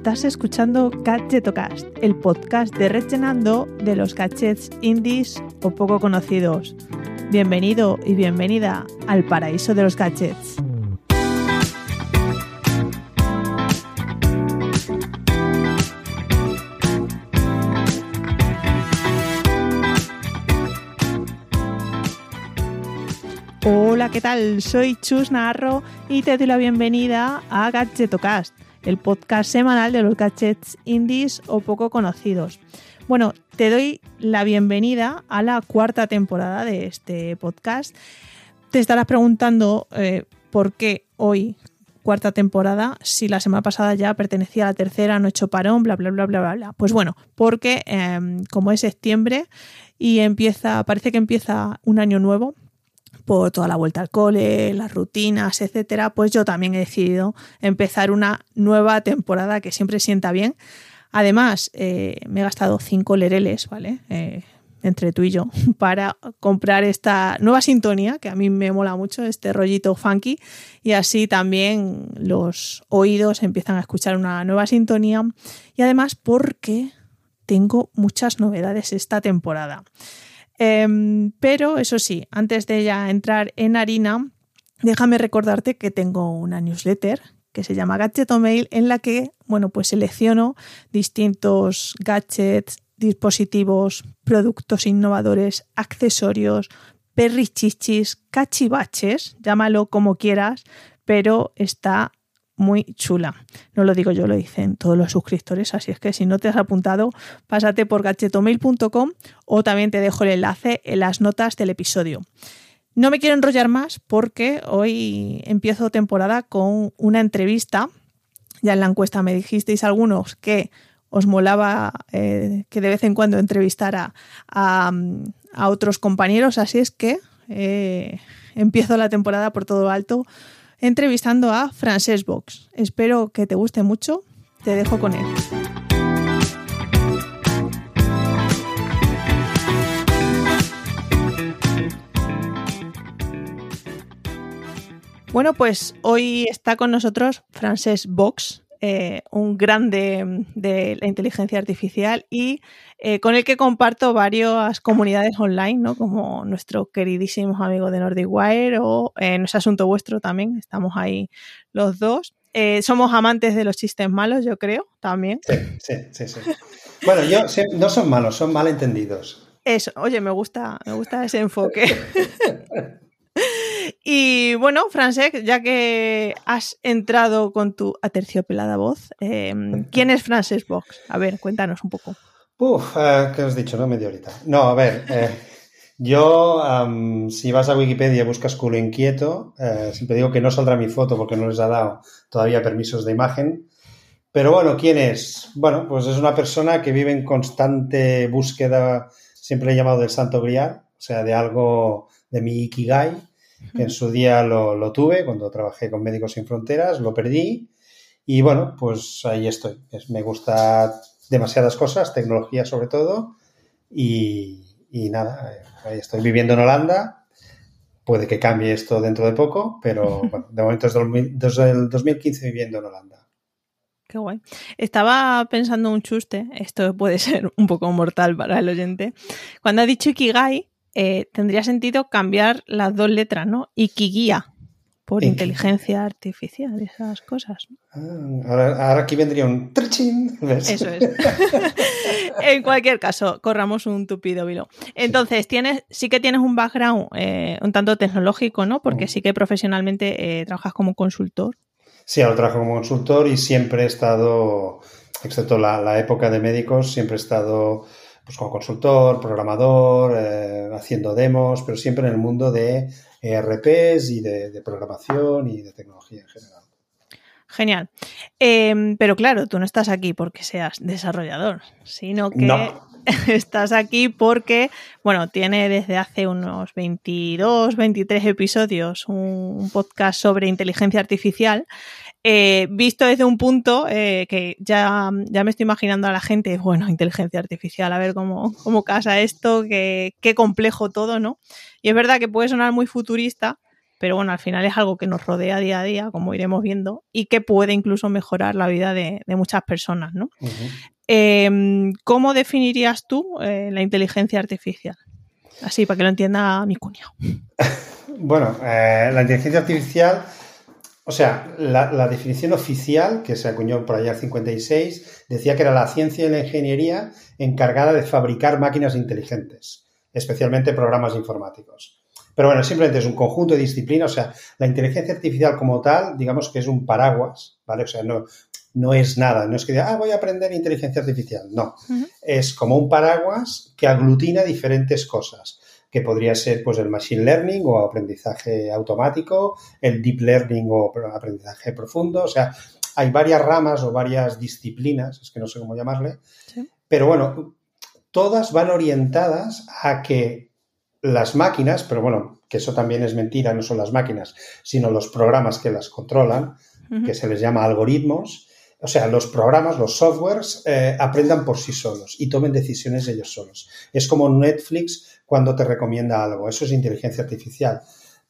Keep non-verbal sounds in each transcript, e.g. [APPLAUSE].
Estás escuchando Gadgetocast, el podcast de Rellenando de los gadgets indies o poco conocidos. Bienvenido y bienvenida al paraíso de los gadgets. Hola, ¿qué tal? Soy Chus Narro y te doy la bienvenida a Gadgetocast, el podcast semanal de los gadgets indies o poco conocidos. Bueno, te doy la bienvenida a la cuarta temporada de este podcast. Te estarás preguntando eh, por qué hoy, cuarta temporada, si la semana pasada ya pertenecía a la tercera, no he hecho parón, bla, bla, bla, bla, bla, bla. Pues bueno, porque em, como es septiembre y empieza, parece que empieza un año nuevo, por toda la vuelta al cole, las rutinas, etcétera, pues yo también he decidido empezar una nueva temporada que siempre sienta bien. Además, eh, me he gastado cinco lereles, ¿vale? Eh, entre tú y yo, [LAUGHS] para comprar esta nueva sintonía, que a mí me mola mucho, este rollito funky, y así también los oídos empiezan a escuchar una nueva sintonía. Y además porque tengo muchas novedades esta temporada. Em, pero eso sí, antes de ya entrar en harina, déjame recordarte que tengo una newsletter que se llama Gadget Mail en la que, bueno, pues selecciono distintos gadgets, dispositivos, productos innovadores, accesorios, perrichichis, cachivaches, llámalo como quieras, pero está muy chula. No lo digo yo, lo dicen todos los suscriptores, así es que si no te has apuntado, pásate por gachetomail.com o también te dejo el enlace en las notas del episodio. No me quiero enrollar más porque hoy empiezo temporada con una entrevista. Ya en la encuesta me dijisteis algunos que os molaba eh, que de vez en cuando entrevistara a, otros compañeros, así es que eh, empiezo la temporada por todo alto entrevistando a Frances Box. Espero que te guste mucho. Te dejo con él. Bueno, pues hoy está con nosotros Frances Box, eh, un grande de la inteligencia artificial y eh, con el que comparto varias comunidades online, ¿no? como nuestro queridísimo amigo de Nordic Wire o en eh, No asunto vuestro también, estamos ahí los dos. somos amantes de los chistes malos, yo creo, también. Sí, sí, sí. sí. Bueno, yo no son malos, son malentendidos. Eso, oye, me gusta, me gusta ese enfoque. [LAUGHS] Y bueno, Francesc, ya que has entrado con tu aterciopelada voz, em, ¿quién es Francesc Box? A ver, cuéntanos un poco. Uf, eh, ¿qué has dicho? No, media horita. No, a ver, eh, yo, si vas a Wikipedia y buscas culo inquieto, eh, siempre digo que no saldrá mi foto porque no les ha dado todavía permisos de imagen. Pero bueno, ¿quién es? Bueno, pues es una persona que vive en constante búsqueda, siempre he llamado del santo grial, o sea, de algo de mi ikigai, en su día lo, tuve cuando trabajé con Médicos Sin Fronteras, lo perdí y bueno, pues ahí estoy. me gusta demasiadas cosas, tecnología sobre todo y, nada, ahí estoy viviendo en Holanda. Puede que cambie esto dentro de poco, pero [LAUGHS] bueno, de momento es desde el 2015 viviendo en Holanda. Qué guay. Estaba pensando un chuste, esto puede [LAUGHS] ser un poco mortal para el oyente. Cuando ha dicho Ikigai, eh, tendría sentido cambiar las dos letras, ¿no? Ikigia por inteligencia artificial, esas cosas. Ah, ahora, aquí vendría un trichín. Eso es. [LAUGHS] en cualquier caso, corramos un tupido vilo. Entonces, tienes, sí que tienes un background eh, un tanto tecnológico, ¿no? Porque mm. sí que profesionalmente eh, trabajas como consultor. Sí, ahora trabajo como consultor y siempre he estado, excepto la época de médicos, siempre he estado pues como consultor, programador, eh, haciendo demos, pero siempre en el mundo de ERPs y de, programación y de tecnología en general. Genial. Em, pero claro, tú no estás aquí porque seas desarrollador, sino que [LAUGHS] estás aquí porque, bueno, tiene desde hace unos 22, 23 episodios un podcast sobre inteligencia artificial eh, visto desde un punto eh, que ya, ya me estoy imaginando a la gente, bueno, inteligencia artificial, a ver cómo, cómo casa esto, qué, qué complejo todo, ¿no? Y es verdad que puede sonar muy futurista, pero bueno, al final es algo que nos rodea día a día, como iremos viendo, y que puede incluso mejorar la vida de, muchas personas, ¿no? Em, ¿Cómo definirías tú eh, la inteligencia artificial? Así, para que lo entienda mi cuñado. [LAUGHS] bueno, la inteligencia artificial, o sea, la, definición oficial, que se acuñó por allá el 56, decía que era la ciencia y la ingeniería encargada de fabricar máquinas inteligentes, especialmente programas informáticos. Pero bueno, simplemente es un conjunto de disciplinas, o sea, la inteligencia artificial como tal, digamos que es un paraguas, ¿vale? O sea, no, no es nada, no es que diga, ah, voy a aprender inteligencia artificial, no. Es como un paraguas que aglutina diferentes cosas, que podría ser pues el machine learning o aprendizaje automático, el deep learning o aprendizaje profundo, o sea, hay varias ramas o varias disciplinas, es que no sé cómo llamarle, pero bueno, todas van orientadas a que las máquinas, pero bueno, que eso también es mentira, no son las máquinas, sino los programas que las controlan, que se les llama algoritmos, o sea, los programas, los softwares, eh, aprendan por sí solos y tomen decisiones ellos solos. Es como Netflix cuando te recomienda algo. Eso es inteligencia artificial.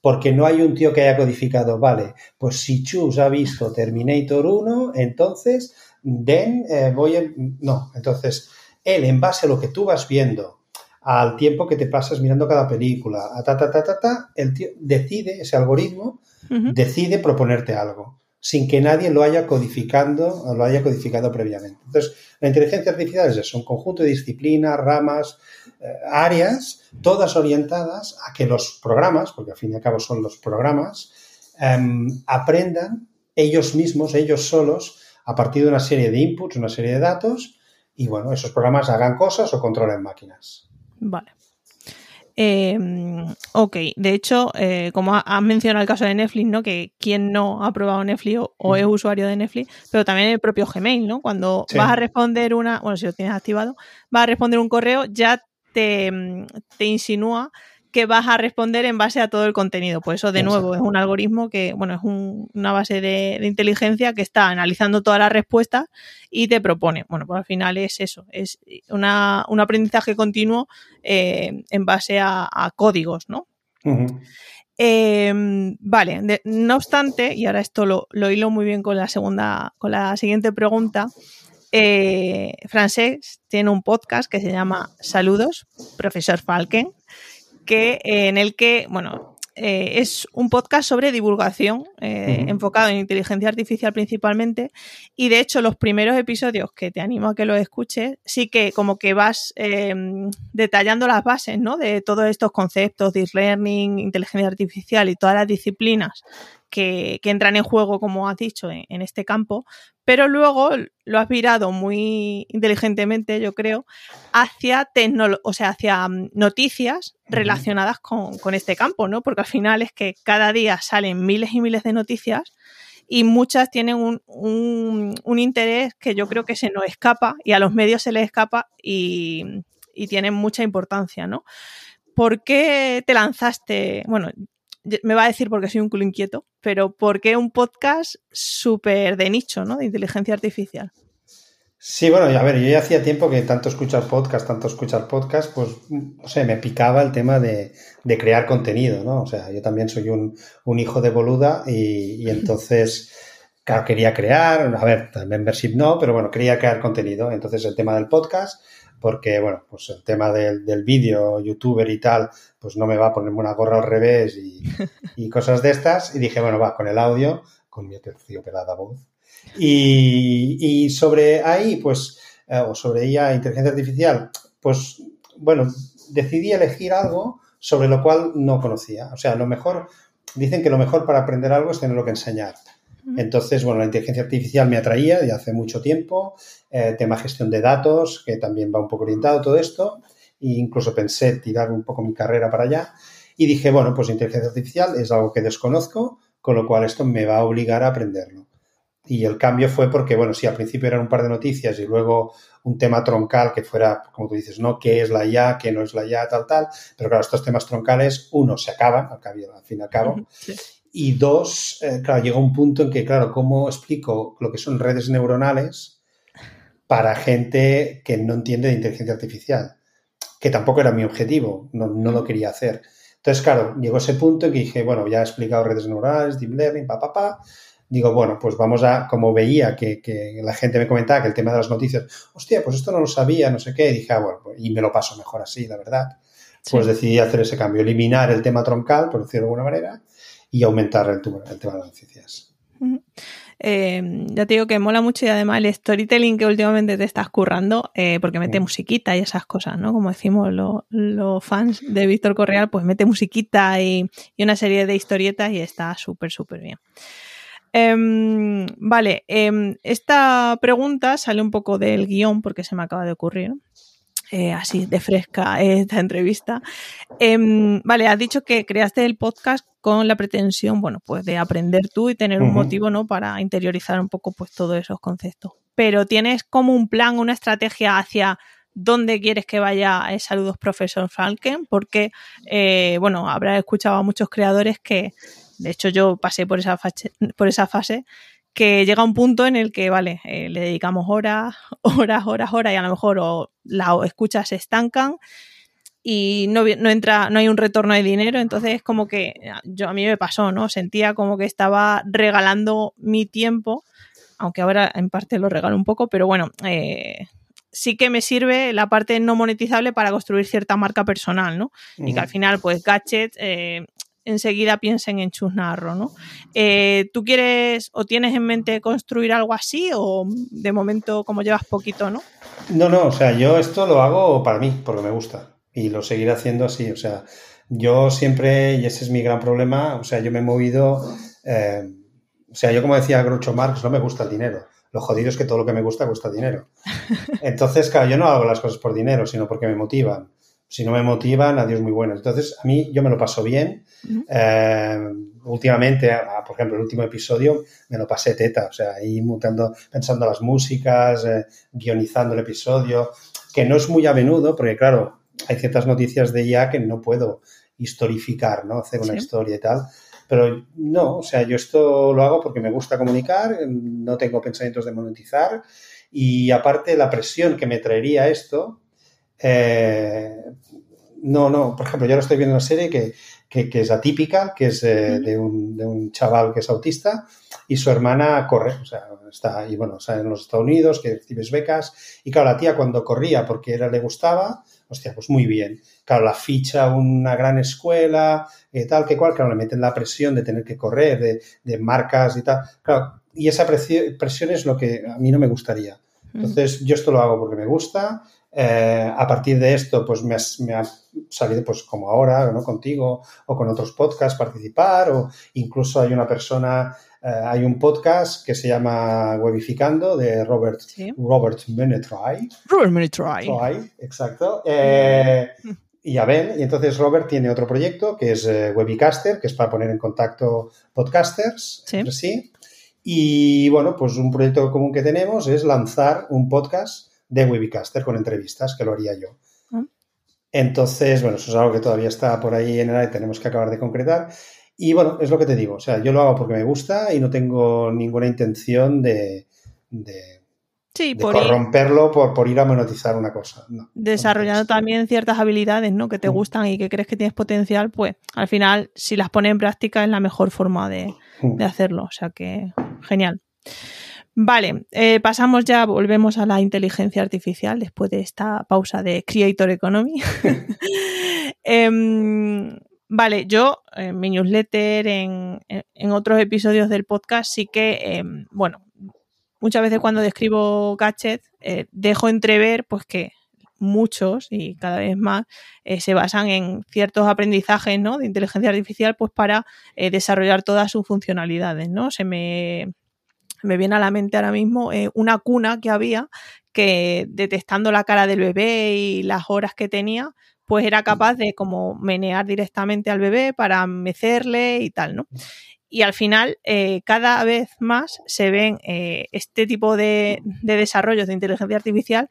Porque no hay un tío que haya codificado, vale, pues si Chus ha visto Terminator 1, entonces, den, eh, voy a... No, entonces, él, en base a lo que tú vas viendo, al tiempo que te pasas mirando cada película, a ta, ta, ta, ta, ta, el tío decide, ese algoritmo, decide proponerte algo sin que nadie lo haya codificando o lo haya codificado previamente. Entonces, la inteligencia artificial es eso, un conjunto de disciplinas, ramas, eh, áreas, todas orientadas a que los programas, porque al fin y al cabo son los programas, em, aprendan ellos mismos, ellos solos, a partir de una serie de inputs, una serie de datos, y bueno, esos programas hagan cosas o controlen máquinas. Vale. Eh, ok, de hecho, eh, como has mencionado el caso de Netflix, ¿no? Que quien no ha probado Netflix o, es usuario de Netflix, pero también el propio Gmail, ¿no? Cuando vas a responder una, bueno, si lo tienes activado, vas a responder un correo, ya te, te insinúa que vas a responder en base a todo el contenido. Pues eso, de nuevo, es un algoritmo que, bueno, es una base de, inteligencia que está analizando todas las respuestas y te propone. Bueno, pues al final es eso, es un aprendizaje continuo eh, en base a, códigos, ¿no? Em, vale, no obstante, y ahora esto lo, lo, hilo muy bien con la segunda, con la siguiente pregunta. Eh, Francés tiene un podcast que se llama Saludos, profesor Falken, que, en el que, bueno, eh, es un podcast sobre divulgación eh, enfocado en inteligencia artificial principalmente y de hecho los primeros episodios que te animo a que los escuches sí que como que vas detallando las bases ¿no? de todos estos conceptos, deep learning, inteligencia artificial y todas las disciplinas que, entran en juego, como has dicho, en, este campo, pero luego lo has virado muy inteligentemente, yo creo, hacia, o sea, hacia mm, noticias relacionadas con, este campo, ¿no? Porque al final es que cada día salen miles y miles de noticias y muchas tienen un, un, interés que yo creo que se nos escapa y a los medios se les escapa y, y tienen mucha importancia, ¿no? ¿Por qué te lanzaste? Bueno, me va a decir porque soy un culo inquieto, pero ¿por qué un podcast súper de nicho, ¿no? De inteligencia artificial. Sí, bueno, a ver, yo ya hacía tiempo que tanto escuchar podcast, tanto escuchar podcast, pues, no sé, me picaba el tema de, crear contenido, ¿no? O sea, yo también soy un, hijo de boluda y, y entonces, claro, quería crear, a ver, membership no, pero bueno, quería crear contenido. Entonces, el tema del podcast porque, bueno, pues el tema del, del vídeo, youtuber y tal, pues no me va a ponerme una gorra al revés y, [LAUGHS] cosas de estas. Y dije, bueno, va, con el audio, con mi pelada voz. Y, y, sobre ahí, pues, eh, o sobre ella, inteligencia artificial, pues, bueno, decidí elegir algo sobre lo cual no conocía. O sea, lo mejor, dicen que lo mejor para aprender algo es tenerlo que enseñar. Entonces, bueno, la inteligencia artificial me atraía de hace mucho tiempo, eh, tema gestión de datos, que también va un poco orientado todo esto, e incluso pensé tirar un poco mi carrera para allá, y dije, bueno, pues inteligencia artificial es algo que desconozco, con lo cual esto me va a obligar a aprenderlo. Y el cambio fue porque, bueno, sí, al principio eran un par de noticias y luego un tema troncal que fuera, como tú dices, ¿no? ¿Qué es la IA? ¿Qué no es la IA? Tal, tal. Pero claro, estos temas troncales, uno, se acaban, al, fin y al cabo. Y dos, eh, claro, llega un punto en que, claro, ¿cómo explico lo que son redes neuronales para gente que no entiende de inteligencia artificial? Que tampoco era mi objetivo, no, lo quería hacer. Entonces, claro, llegó ese punto en que dije, bueno, ya he explicado redes neurales, deep learning, pa, pa, pa. Digo, bueno, pues vamos a, como veía que, que la gente me comentaba que el tema de las noticias, hostia, pues esto no lo sabía, no sé qué, y dije, ah, bueno, y me lo paso mejor así, la verdad. Pues decidí hacer ese cambio, eliminar el tema troncal, por decirlo de alguna manera, y aumentar el, el tema de las noticias. Eh, ya te digo que mola mucho y además el storytelling que últimamente te estás currando, eh, porque mete musiquita y esas cosas, ¿no? Como decimos los fans de Víctor Correal, pues mete musiquita y, una serie de historietas y está súper, súper bien. Em, vale, em, esta pregunta sale un poco del guion porque se me acaba de ocurrir. Eh, así de fresca [LAUGHS] esta entrevista. Em, vale, has dicho que creaste el podcast con la pretensión, bueno, pues de aprender tú y tener un motivo, ¿no? Para interiorizar un poco, pues, todos esos conceptos. Pero tienes como un plan, una estrategia hacia dónde quieres que vaya Saludos Profesor Falken, porque, eh, bueno, habrás escuchado a muchos creadores que, de hecho, yo pasé por esa, por esa fase que llega un punto en el que, vale, eh, le dedicamos horas, [LAUGHS] horas, horas, horas y a lo mejor o las escuchas se estancan y no, no, entra, no hay un retorno de dinero, entonces es como que yo a mí me pasó, ¿no? Sentía como que estaba regalando mi tiempo, aunque ahora en parte lo regalo un poco, pero bueno, eh, sí que me sirve la parte no monetizable para construir cierta marca personal, ¿no? Y que al final, pues, Gadget eh, enseguida piensen en Chusnarro, ¿no? Eh, ¿Tú quieres o tienes en mente construir algo así o de momento como llevas poquito, no? No, no, o sea, yo esto lo hago para mí, porque me gusta y lo seguiré haciendo así, o sea, yo siempre, y ese es mi gran problema, o sea, yo me he movido, eh, o sea, yo como decía Groucho Marx, no me gusta el dinero. Lo jodido es que todo lo que me gusta cuesta dinero. [LAUGHS] Entonces, claro, yo no hago las cosas por dinero, sino porque me motivan si no me motivan, adiós muy buenas. Entonces, a mí yo me lo paso bien. Eh, últimamente, por ejemplo, el último episodio me lo pasé teta, o sea, ahí mutando, pensando las músicas, eh, guionizando el episodio, que no es muy a menudo, porque claro, hay ciertas noticias de ya que no puedo historificar, ¿no? Hacer una historia y tal. Pero no, o sea, yo esto lo hago porque me gusta comunicar, no tengo pensamientos de monetizar y aparte la presión que me traería esto, eh, no, no, por ejemplo, yo ahora estoy viendo una serie que, es atípica, que es eh, de, un, chaval que es autista y su hermana corre, o sea, está ahí, bueno, está en los Estados Unidos, que recibes becas, y claro, la tía cuando corría porque era, le gustaba, hostia, pues muy bien. Claro, la ficha una gran escuela, eh, tal que cual, claro, le meten la presión de tener que correr, de, de marcas y tal. Claro, y esa presión es lo que a mí no me gustaría. Entonces, yo esto lo hago porque me gusta, eh, a partir de esto, pues me, ha salido, pues como ahora, ¿no? Contigo o con otros podcasts, participar, o incluso hay una persona, eh, hay un podcast que se llama Webificando de Robert, Robert Menetry. Robert Menetry. exacto. Eh, y Abel, y entonces Robert tiene otro proyecto que es Webicaster, que es para poner en contacto podcasters entre sí. Y bueno, pues un proyecto común que tenemos es lanzar un podcast de Webicaster con entrevistas, que lo haría yo. Ah. Entonces, bueno, eso es algo que todavía está por ahí en el y tenemos que acabar de concretar. Y bueno, es lo que te digo, o sea, yo lo hago porque me gusta y no tengo ninguna intención de, de, por corromperlo ir, por, por, ir a monetizar una cosa. desarrollando también ciertas habilidades ¿no? que te mm. gustan y que crees que tienes potencial, pues al final, si las pones en práctica, es la mejor forma de, mm. de hacerlo. O sea que, genial. Vale, eh, pasamos ya, volvemos a la inteligencia artificial después de esta pausa de Creator Economy. [LAUGHS] [LAUGHS] Em, vale, yo en mi newsletter, en, otros episodios del podcast, sí que, em, bueno, muchas veces cuando describo gadgets, eh, dejo entrever pues que muchos y cada vez más eh, se basan en ciertos aprendizajes ¿no? de inteligencia artificial pues para desarrollar todas sus funcionalidades. ¿no? Se me me viene a la mente ahora mismo eh, una cuna que había que detectando la cara del bebé y las horas que tenía, pues era capaz de como menear directamente al bebé para mecerle y tal, ¿no? Y al final, eh, cada vez más se ven eh, este tipo de, desarrollos de inteligencia artificial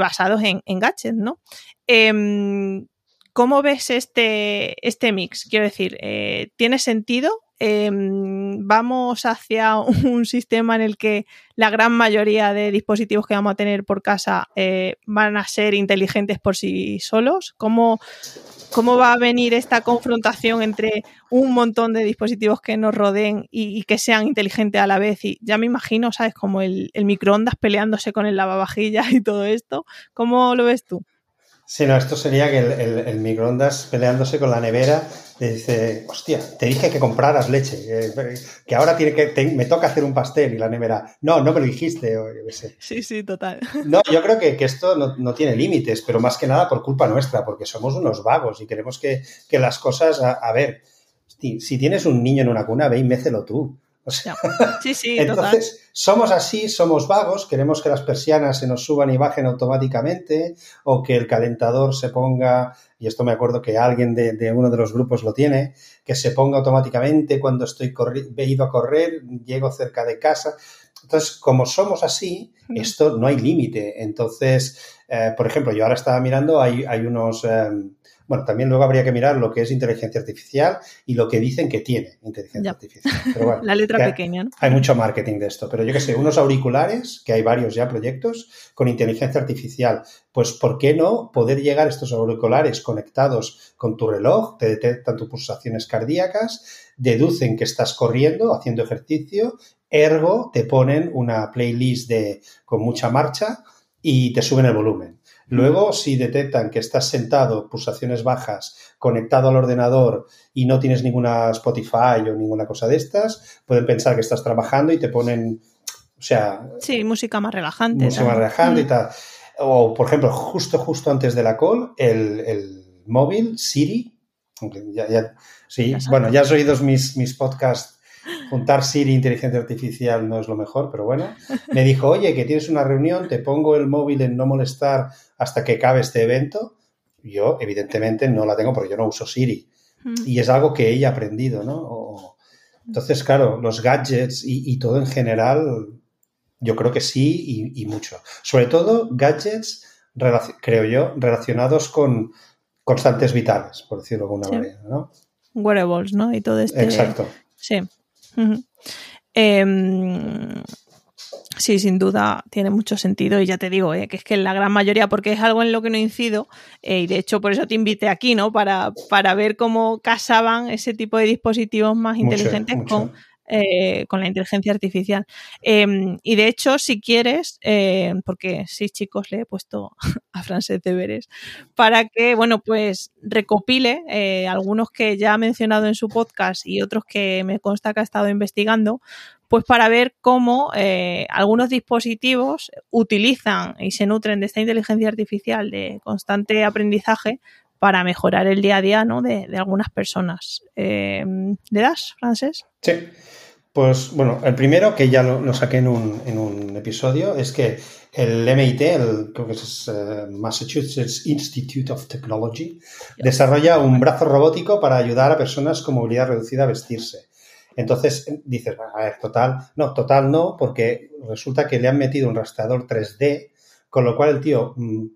basados en, en, gadgets, ¿no? Em, ¿Cómo ves este, este mix? Quiero decir, ¿tiene sentido? Em, vamos hacia [LAUGHS] un sistema en el que la gran mayoría de dispositivos que vamos a tener por casa eh, van a ser inteligentes por sí solos? ¿Cómo, ¿Cómo va a venir esta confrontación entre un montón de dispositivos que nos rodeen y, que sean inteligentes a la vez? Y ya me imagino, ¿sabes? Como el, el microondas peleándose con el lavavajillas y todo esto. ¿Cómo lo ves tú? Sí, no, esto sería que el, microondas peleándose con la nevera le dice, hostia, te dije que compraras leche, que, ahora tiene que, me toca hacer un pastel y la nevera, no, no me lo dijiste. O yo sé. Sí, sí, total. [LAUGHS] No, yo creo que, esto no, tiene límites, pero más que nada por culpa nuestra, porque somos unos vagos y queremos que, las cosas, a, ver, si, si, tienes un niño en una cuna, ve y mécelo tú. [LAUGHS] sí, sí, entonces, somos así, somos vagos, queremos que las persianas se nos suban y bajen automáticamente o que el calentador se ponga, y esto me acuerdo que alguien de, uno de los grupos lo tiene, que se ponga automáticamente cuando estoy he ido a correr, llego cerca de casa. Entonces, como somos así, esto no hay límite. Entonces, eh, por ejemplo, yo ahora estaba mirando, hay, hay unos... Em, bueno, también luego habría que mirar lo que es inteligencia artificial y lo que dicen que tiene inteligencia artificial. [LAUGHS] La letra pequeña, ¿no? Hay mucho marketing de esto, pero yo que sé, unos auriculares, que hay varios ya proyectos, con inteligencia artificial. Pues, ¿por qué no poder llegar estos auriculares conectados con tu reloj? Te detectan tus pulsaciones cardíacas, deducen que estás corriendo, haciendo ejercicio, ergo te ponen una playlist de, con mucha marcha y te suben el volumen. Luego, si detectan que estás sentado, pulsaciones bajas, conectado al ordenador y no tienes ninguna Spotify o ninguna cosa de estas, pueden pensar que estás trabajando y te ponen, o sea... Sí, música más relajante. Música más relajante y mm. tal. O, por ejemplo, justo, justo antes de la call, el, móvil, Siri, ya, sí, bueno, ya has oído mis, mis podcasts juntar Siri inteligencia artificial no es lo mejor, pero bueno. Me dijo, oye, que tienes una reunión, te pongo el móvil en no molestar hasta que acabe este evento. Yo, evidentemente, no la tengo porque yo no uso Siri. Y es algo que ella ha aprendido, ¿no? Entonces, claro, los gadgets y, todo en general, yo creo que sí y, mucho. Sobre todo gadgets, creo yo, relacionados con constantes vitales, por decirlo de alguna manera, ¿no? Wearables, ¿no? Y todo esto. Exacto. Sí. Em, sí, sin duda tiene mucho sentido y ya te digo, eh, que es que la gran mayoría, porque es algo en lo que no incido eh, y de hecho por eso te invité aquí, ¿no? Para, para ver cómo casaban ese tipo de dispositivos más inteligentes con eh, con la inteligencia artificial. Em, y de hecho, si quieres, eh, porque sí, chicos, le he puesto [LAUGHS] a Frances deberes, para que, bueno, pues recopile eh, algunos que ya ha mencionado en su podcast y otros que me consta que ha estado investigando, pues para ver cómo algunos dispositivos utilizan y se nutren de esta inteligencia artificial de constante aprendizaje para mejorar el día a día ¿no? de, de algunas personas. Em, ¿Le das, Frances? Sí. Pues bueno, el primero que ya lo, saqué en un, en un, episodio es que el MIT, el creo que es eh, Massachusetts Institute of Technology, desarrolla un brazo robótico para ayudar a personas con movilidad reducida a vestirse. Entonces dices, a ver, total, no, total no, porque resulta que le han metido un rastreador 3D, con lo cual el tío, mm,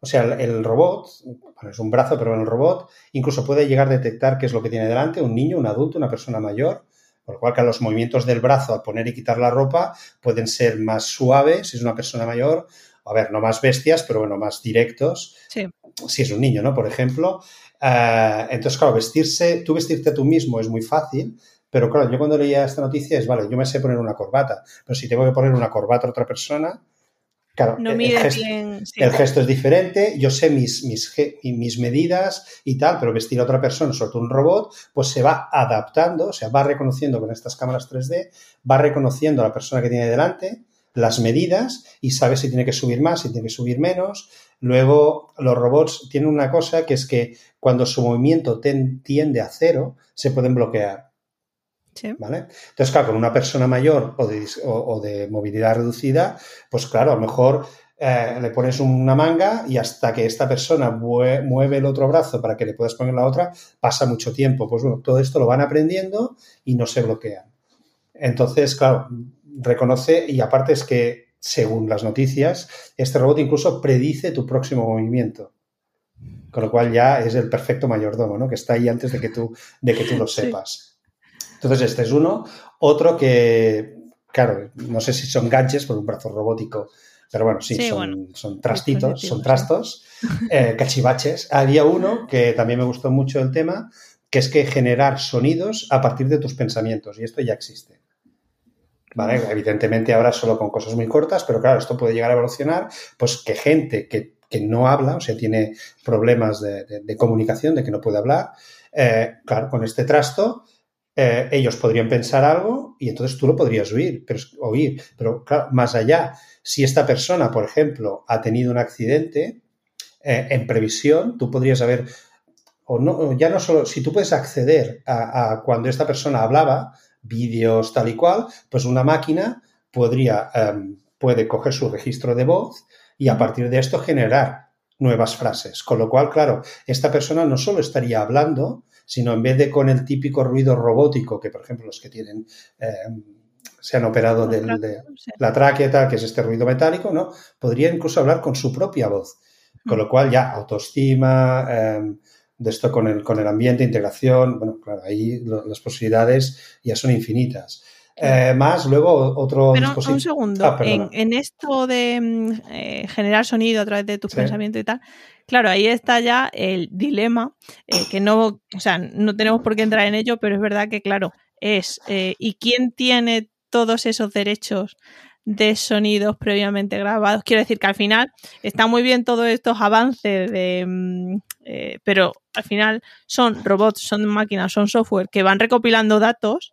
o sea, el, robot, bueno, es un brazo, pero el robot incluso puede llegar a detectar qué es lo que tiene delante, un niño, un adulto, una persona mayor, por lo cual que los movimientos del brazo al poner y quitar la ropa pueden ser más suaves si es una persona mayor, a ver, no más bestias, pero bueno, más directos. Si es un niño, ¿no? Por ejemplo. Eh, entonces, claro, vestirse, tú vestirte tú mismo es muy fácil, pero claro, yo cuando leía esta noticia es, vale, yo me sé poner una corbata, pero si tengo que poner una corbata a otra persona, Claro, el, gesto, es diferente, yo sé mis, mis, mis, medidas y tal, pero vestir a otra persona, sobre todo un robot, pues se va adaptando, o sea, va reconociendo con estas cámaras 3D, va reconociendo a la persona que tiene delante, las medidas y sabe si tiene que subir más, si tiene que subir menos. Luego, los robots tienen una cosa que es que cuando su movimiento tiende a cero, se pueden bloquear. ¿Vale? Entonces, claro, con una persona mayor o de, movilidad reducida, pues claro, a lo mejor eh, le pones una manga y hasta que esta persona mueve el otro brazo para que le puedas poner la otra, pasa mucho tiempo. Pues bueno, todo esto lo van aprendiendo y no se bloquean. Entonces, claro, reconoce y aparte es que, según las noticias, este robot incluso predice tu próximo movimiento. Con lo cual ya es el perfecto mayordomo, ¿no? Que está ahí antes de que tú, de que tú lo sepas. Entonces, este es uno. Otro que, claro, no sé si son gadgets por un brazo robótico, pero bueno, sí, son, son, trastitos, son trastos, eh, cachivaches. Había uno que también me gustó mucho el tema, que es que generar sonidos a partir de tus pensamientos, y esto ya existe. ¿Vale? Evidentemente ahora solo con cosas muy cortas, pero claro, esto puede llegar a evolucionar, pues que gente que, no habla, o sea, tiene problemas de, comunicación, de que no puede hablar, eh, claro, con este trasto, eh, ellos podrían pensar algo y entonces tú lo podrías oír, pero, oír, pero más allá, si esta persona, por ejemplo, ha tenido un accidente, eh, en previsión, tú podrías haber, o no, ya no solo, si tú puedes acceder a cuando esta persona hablaba, vídeos tal y cual, pues una máquina podría, em, puede coger su registro de voz y a partir de esto generar nuevas frases. Con lo cual, claro, esta persona no solo estaría hablando, sino en vez de con el típico ruido robótico que, por ejemplo, los que tienen... Em, se han operado de la tráquea, que es este ruido metálico, ¿no? Podría incluso hablar con su propia voz. Con lo cual ya autoestima, em, de esto con el, con el ambiente, integración, bueno, claro, ahí las posibilidades ya son infinitas. Eh, más, luego otro Pero un segundo, ah, en, esto de mm, eh, generar sonido a través de tus pensamientos y tal, claro, ahí está ya el dilema, eh, que no, o sea, no tenemos por qué entrar en ello, pero es verdad que, claro, es, ¿y quién tiene todos esos derechos de sonidos previamente grabados. Quiero decir que al final está muy bien todos estos avances de... Mm, eh, pero al final son robots, son máquinas, son software que van recopilando datos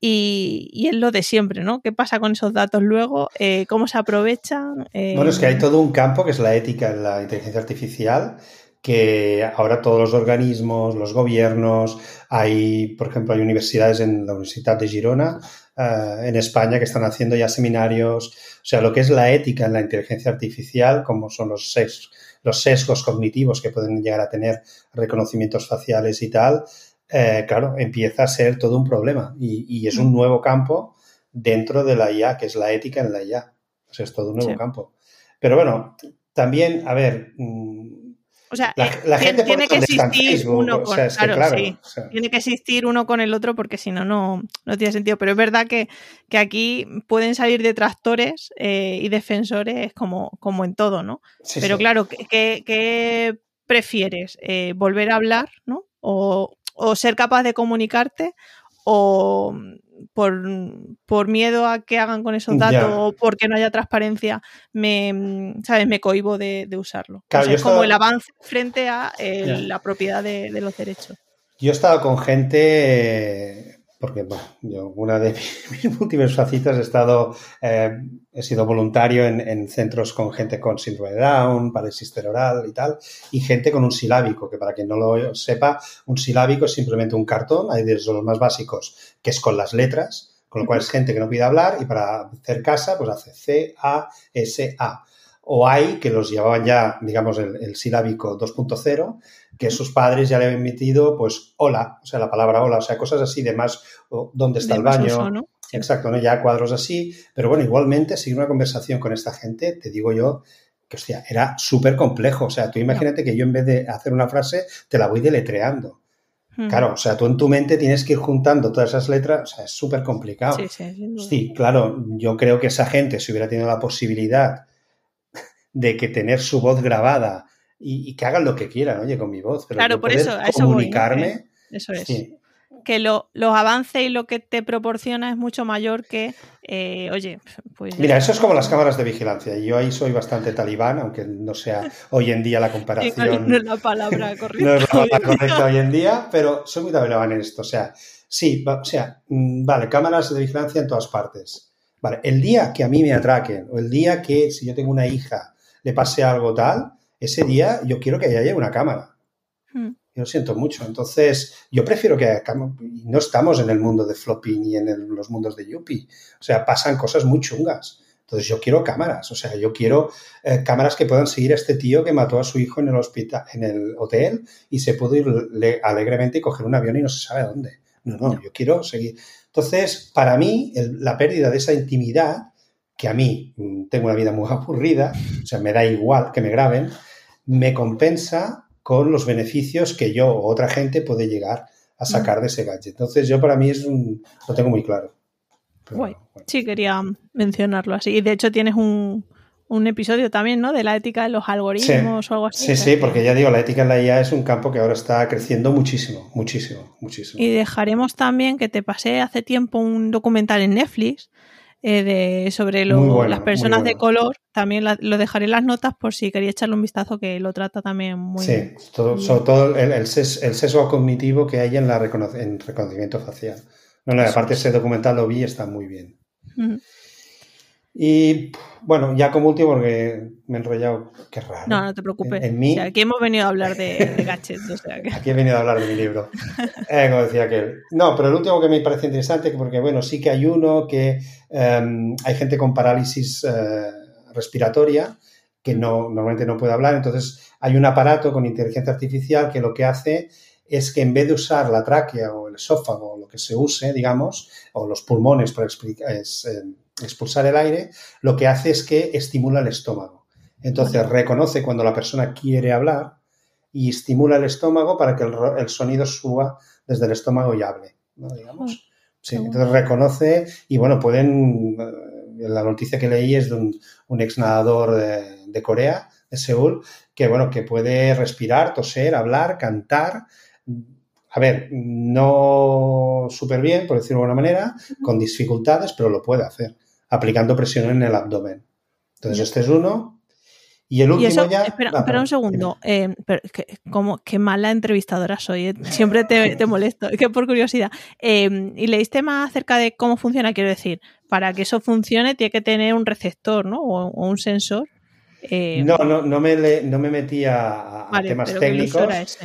y, es lo de siempre, ¿no? ¿Qué pasa con esos datos luego? Eh, ¿Cómo se aprovechan? bueno, es que hay todo un campo que es la ética en la inteligencia artificial que ahora todos los organismos, los gobiernos, hay, por ejemplo, hay universidades en la Universidad de Girona, eh, en España, que están haciendo ya seminarios, o sea, lo que es la ética en la inteligencia artificial, como son los sesgos, los sesgos cognitivos que pueden llegar a tener reconocimientos faciales y tal, eh, claro, empieza a ser todo un problema y, es un mm. nuevo campo dentro de la IA, que es la ética en la IA. O sea, es todo un nuevo campo. Pero bueno, también, a ver, mm, o sea, la, eh, gente tiene que existir uno con, tiene que existir uno con el otro porque si no, no, tiene sentido. Pero es verdad que, aquí pueden salir detractores eh, y defensores como, como en todo, ¿no? Pero claro, ¿qué, prefieres? Eh, ¿Volver a hablar, ¿no? O, o ser capaz de comunicarte o por, miedo a que hagan con esos datos o porque no haya transparencia, me, ¿sabes? me cohibo de, usarlo. es como el avance frente a la propiedad de, los derechos. Yo he estado con gente porque bueno, yo una de [LAUGHS] mis, últimas facitas he estado, eh, he sido voluntario en, centros con gente con síndrome de Down, parálisis cerebral y tal, y gente con un silábico, que para quien no lo sepa, un silábico es simplemente un cartón, hay de los más básicos, que es con las letras, con lo cual es gente que no pide hablar y para hacer casa, pues hace C, A, S, A. O hay que los llevaban ya, digamos, el, el silábico 2.0, que sus padres ya le habían metido, pues, hola, o sea, la palabra hola, o sea, cosas así de más, ¿dónde está el baño? Exacto, ¿no? Ya cuadros así, pero bueno, igualmente, seguir una conversación con esta gente, te digo yo, que hostia, era súper complejo. O sea, tú imagínate que yo en vez de hacer una frase, te la voy deletreando. Claro, o sea, tú en tu mente tienes que ir juntando todas esas letras, o sea, es súper complicado. Sí, sí, sí, claro, yo creo que esa gente, si hubiera tenido la posibilidad de que tener su voz grabada y, que hagan lo que quieran, oye, con mi voz. Pero claro, por eso, a eso comunicarme. eso es. Que lo, los avances y lo que te proporciona es mucho mayor que, eh, oye, pues... Mira, eso es como las cámaras de vigilancia. Yo ahí soy bastante talibán, aunque no sea hoy en día la [LAUGHS] comparación... no es la palabra correcta. [LAUGHS] no es la palabra correcta hoy en día, pero soy muy talibán en esto. O sea, sí, o sea, mm, vale, cámaras de vigilancia en todas partes. Vale, el día que a mí me atraquen o el día que si yo tengo una hija le pase algo tal, ese día yo quiero que haya una cámara. Hmm. Yo lo siento mucho. Entonces, yo prefiero que haya No estamos en el mundo de floppy ni en los mundos de Yuppie. O sea, pasan cosas muy chungas. Entonces, yo quiero cámaras. O sea, yo quiero eh, cámaras que puedan seguir a este tío que mató a su hijo en el hospital, en el hotel y se pudo ir alegremente y coger un avión y no se sabe dónde. No, no, yo quiero seguir. Entonces, para mí, la pérdida de esa intimidad, que a mí mm, tengo una vida muy [LAUGHS] aburrida, o sea, me da igual que me graben, me compensa con los beneficios que yo o otra gente puede llegar a sacar de ese gadget. Entonces, yo para mí es un, lo tengo muy claro. Sí, quería mencionarlo así. Y de hecho tienes un, un episodio también, ¿no? De la ética de los algoritmos o algo así. Sí, sí, porque ya digo, la ética en la IA es un campo que ahora está creciendo muchísimo, muchísimo, muchísimo. Y dejaremos también que te pasé hace tiempo un documental en Netflix eh, de, sobre las personas de color. También lo dejaré en las notas por si quería echarle un vistazo, que lo trata también muy Sí, sobre todo el, sesgo, cognitivo que hay en, la en reconocimiento facial. No, aparte ese documental lo vi y está muy bien. Y bueno, ya como último, porque me he enrollado, qué raro. No, no te preocupes. aquí hemos venido a hablar de, gadgets. O sea [LAUGHS] Aquí he venido a hablar de mi libro. [LAUGHS] Eh, como decía aquel. No, pero el último que me parece interesante, porque bueno, sí que hay uno que em, hay gente con parálisis eh, respiratoria que no, normalmente no puede hablar. Entonces, hay un aparato con inteligencia artificial que lo que hace es que en vez de usar la tráquea o el esófago, o lo que se use, digamos, o los pulmones para explicar, es, em, expulsar el aire, lo que hace es que estimula el estómago. Entonces reconoce cuando la persona quiere hablar y estimula el estómago para que el, sonido suba desde el estómago y hable, Digamos. entonces reconoce y bueno, pueden, eh, la noticia que leí es de un, ex nadador de, Corea, de Seúl, que bueno, que puede respirar, toser, hablar, cantar, a ver, no súper bien, por decirlo de alguna manera, con dificultades, pero lo puede hacer aplicando presión en el abdomen. Entonces, este es uno. Y el último ya. Espera, un segundo. Eh, como, qué mala entrevistadora soy. Eh. Siempre te, molesto. Que por curiosidad. Eh, ¿Y leíste más acerca de cómo funciona? Quiero decir, para que eso funcione, tiene que tener un receptor, ¿no? O, un sensor. no, no, no me, no me metí a, temas técnicos.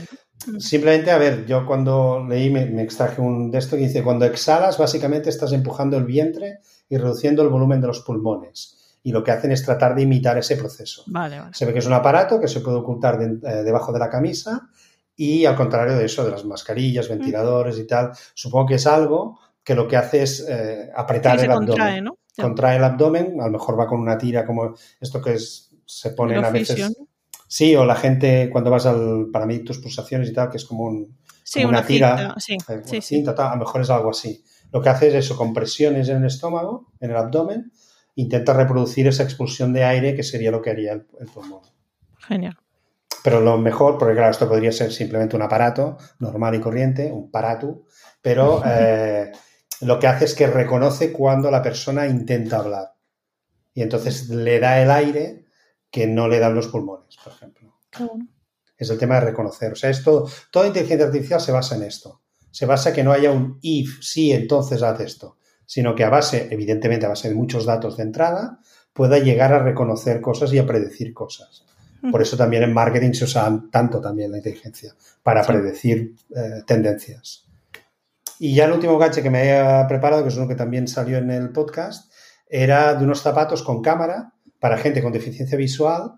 Mm. Simplemente, a ver, yo cuando leí me, me, extraje un de esto que dice: cuando exhalas, básicamente estás empujando el vientre y reduciendo el volumen de los pulmones. Y lo que hacen es tratar de imitar ese proceso. Se ve que es un aparato que se puede ocultar eh, debajo de la camisa y al contrario de eso, de las mascarillas, ventiladores y tal, supongo que es algo que lo que hace es eh, apretar el abdomen. Contrae, ¿no? contrae el abdomen, a lo mejor va con una tira como esto que es, se ponen a veces... Sí, o la gente cuando vas al, para medir tus pulsaciones y tal, que es como, una, tira, sí, sí, a lo mejor es algo así. Lo que hace es eso, compresiones en el estómago, en el abdomen, intenta reproducir esa expulsión de aire que sería lo que haría el, pulmón. Genial. Pero lo mejor, porque claro, esto podría ser simplemente un aparato normal y corriente, un paratu, pero eh, lo que hace es que reconoce cuando la persona intenta hablar. Y entonces le da el aire que no le dan los pulmones, por ejemplo. Es el tema de reconocer. O sea, esto, toda inteligencia artificial se basa en esto se basa en que no haya un if, sí, entonces haz esto, sino que a base, evidentemente a base de muchos datos de entrada, pueda llegar a reconocer cosas y a predecir cosas. Por eso también en marketing se usa tanto también la inteligencia, para predecir eh, tendencias. Y ya el último gache que me había preparado, que es uno que también salió en el podcast, era de unos zapatos con cámara para gente con deficiencia visual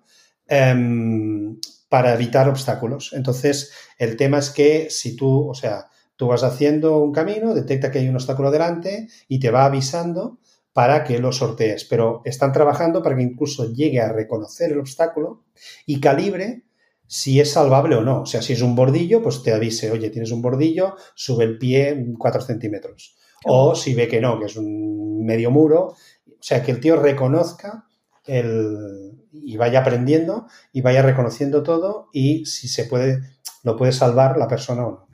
em, para evitar obstáculos. Entonces, el tema es que si tú, o sea, Tú vas haciendo un camino, detecta que hay un obstáculo delante y te va avisando para que lo sortees. Pero están trabajando para que incluso llegue a reconocer el obstáculo y calibre si es salvable o no. O sea, si es un bordillo, pues te avise, oye, tienes un bordillo, sube el pie 4 centímetros. O si ve que no, que es un medio muro. O sea, que el tío reconozca el, y vaya aprendiendo y vaya reconociendo todo y si se puede, lo puede salvar la persona o no.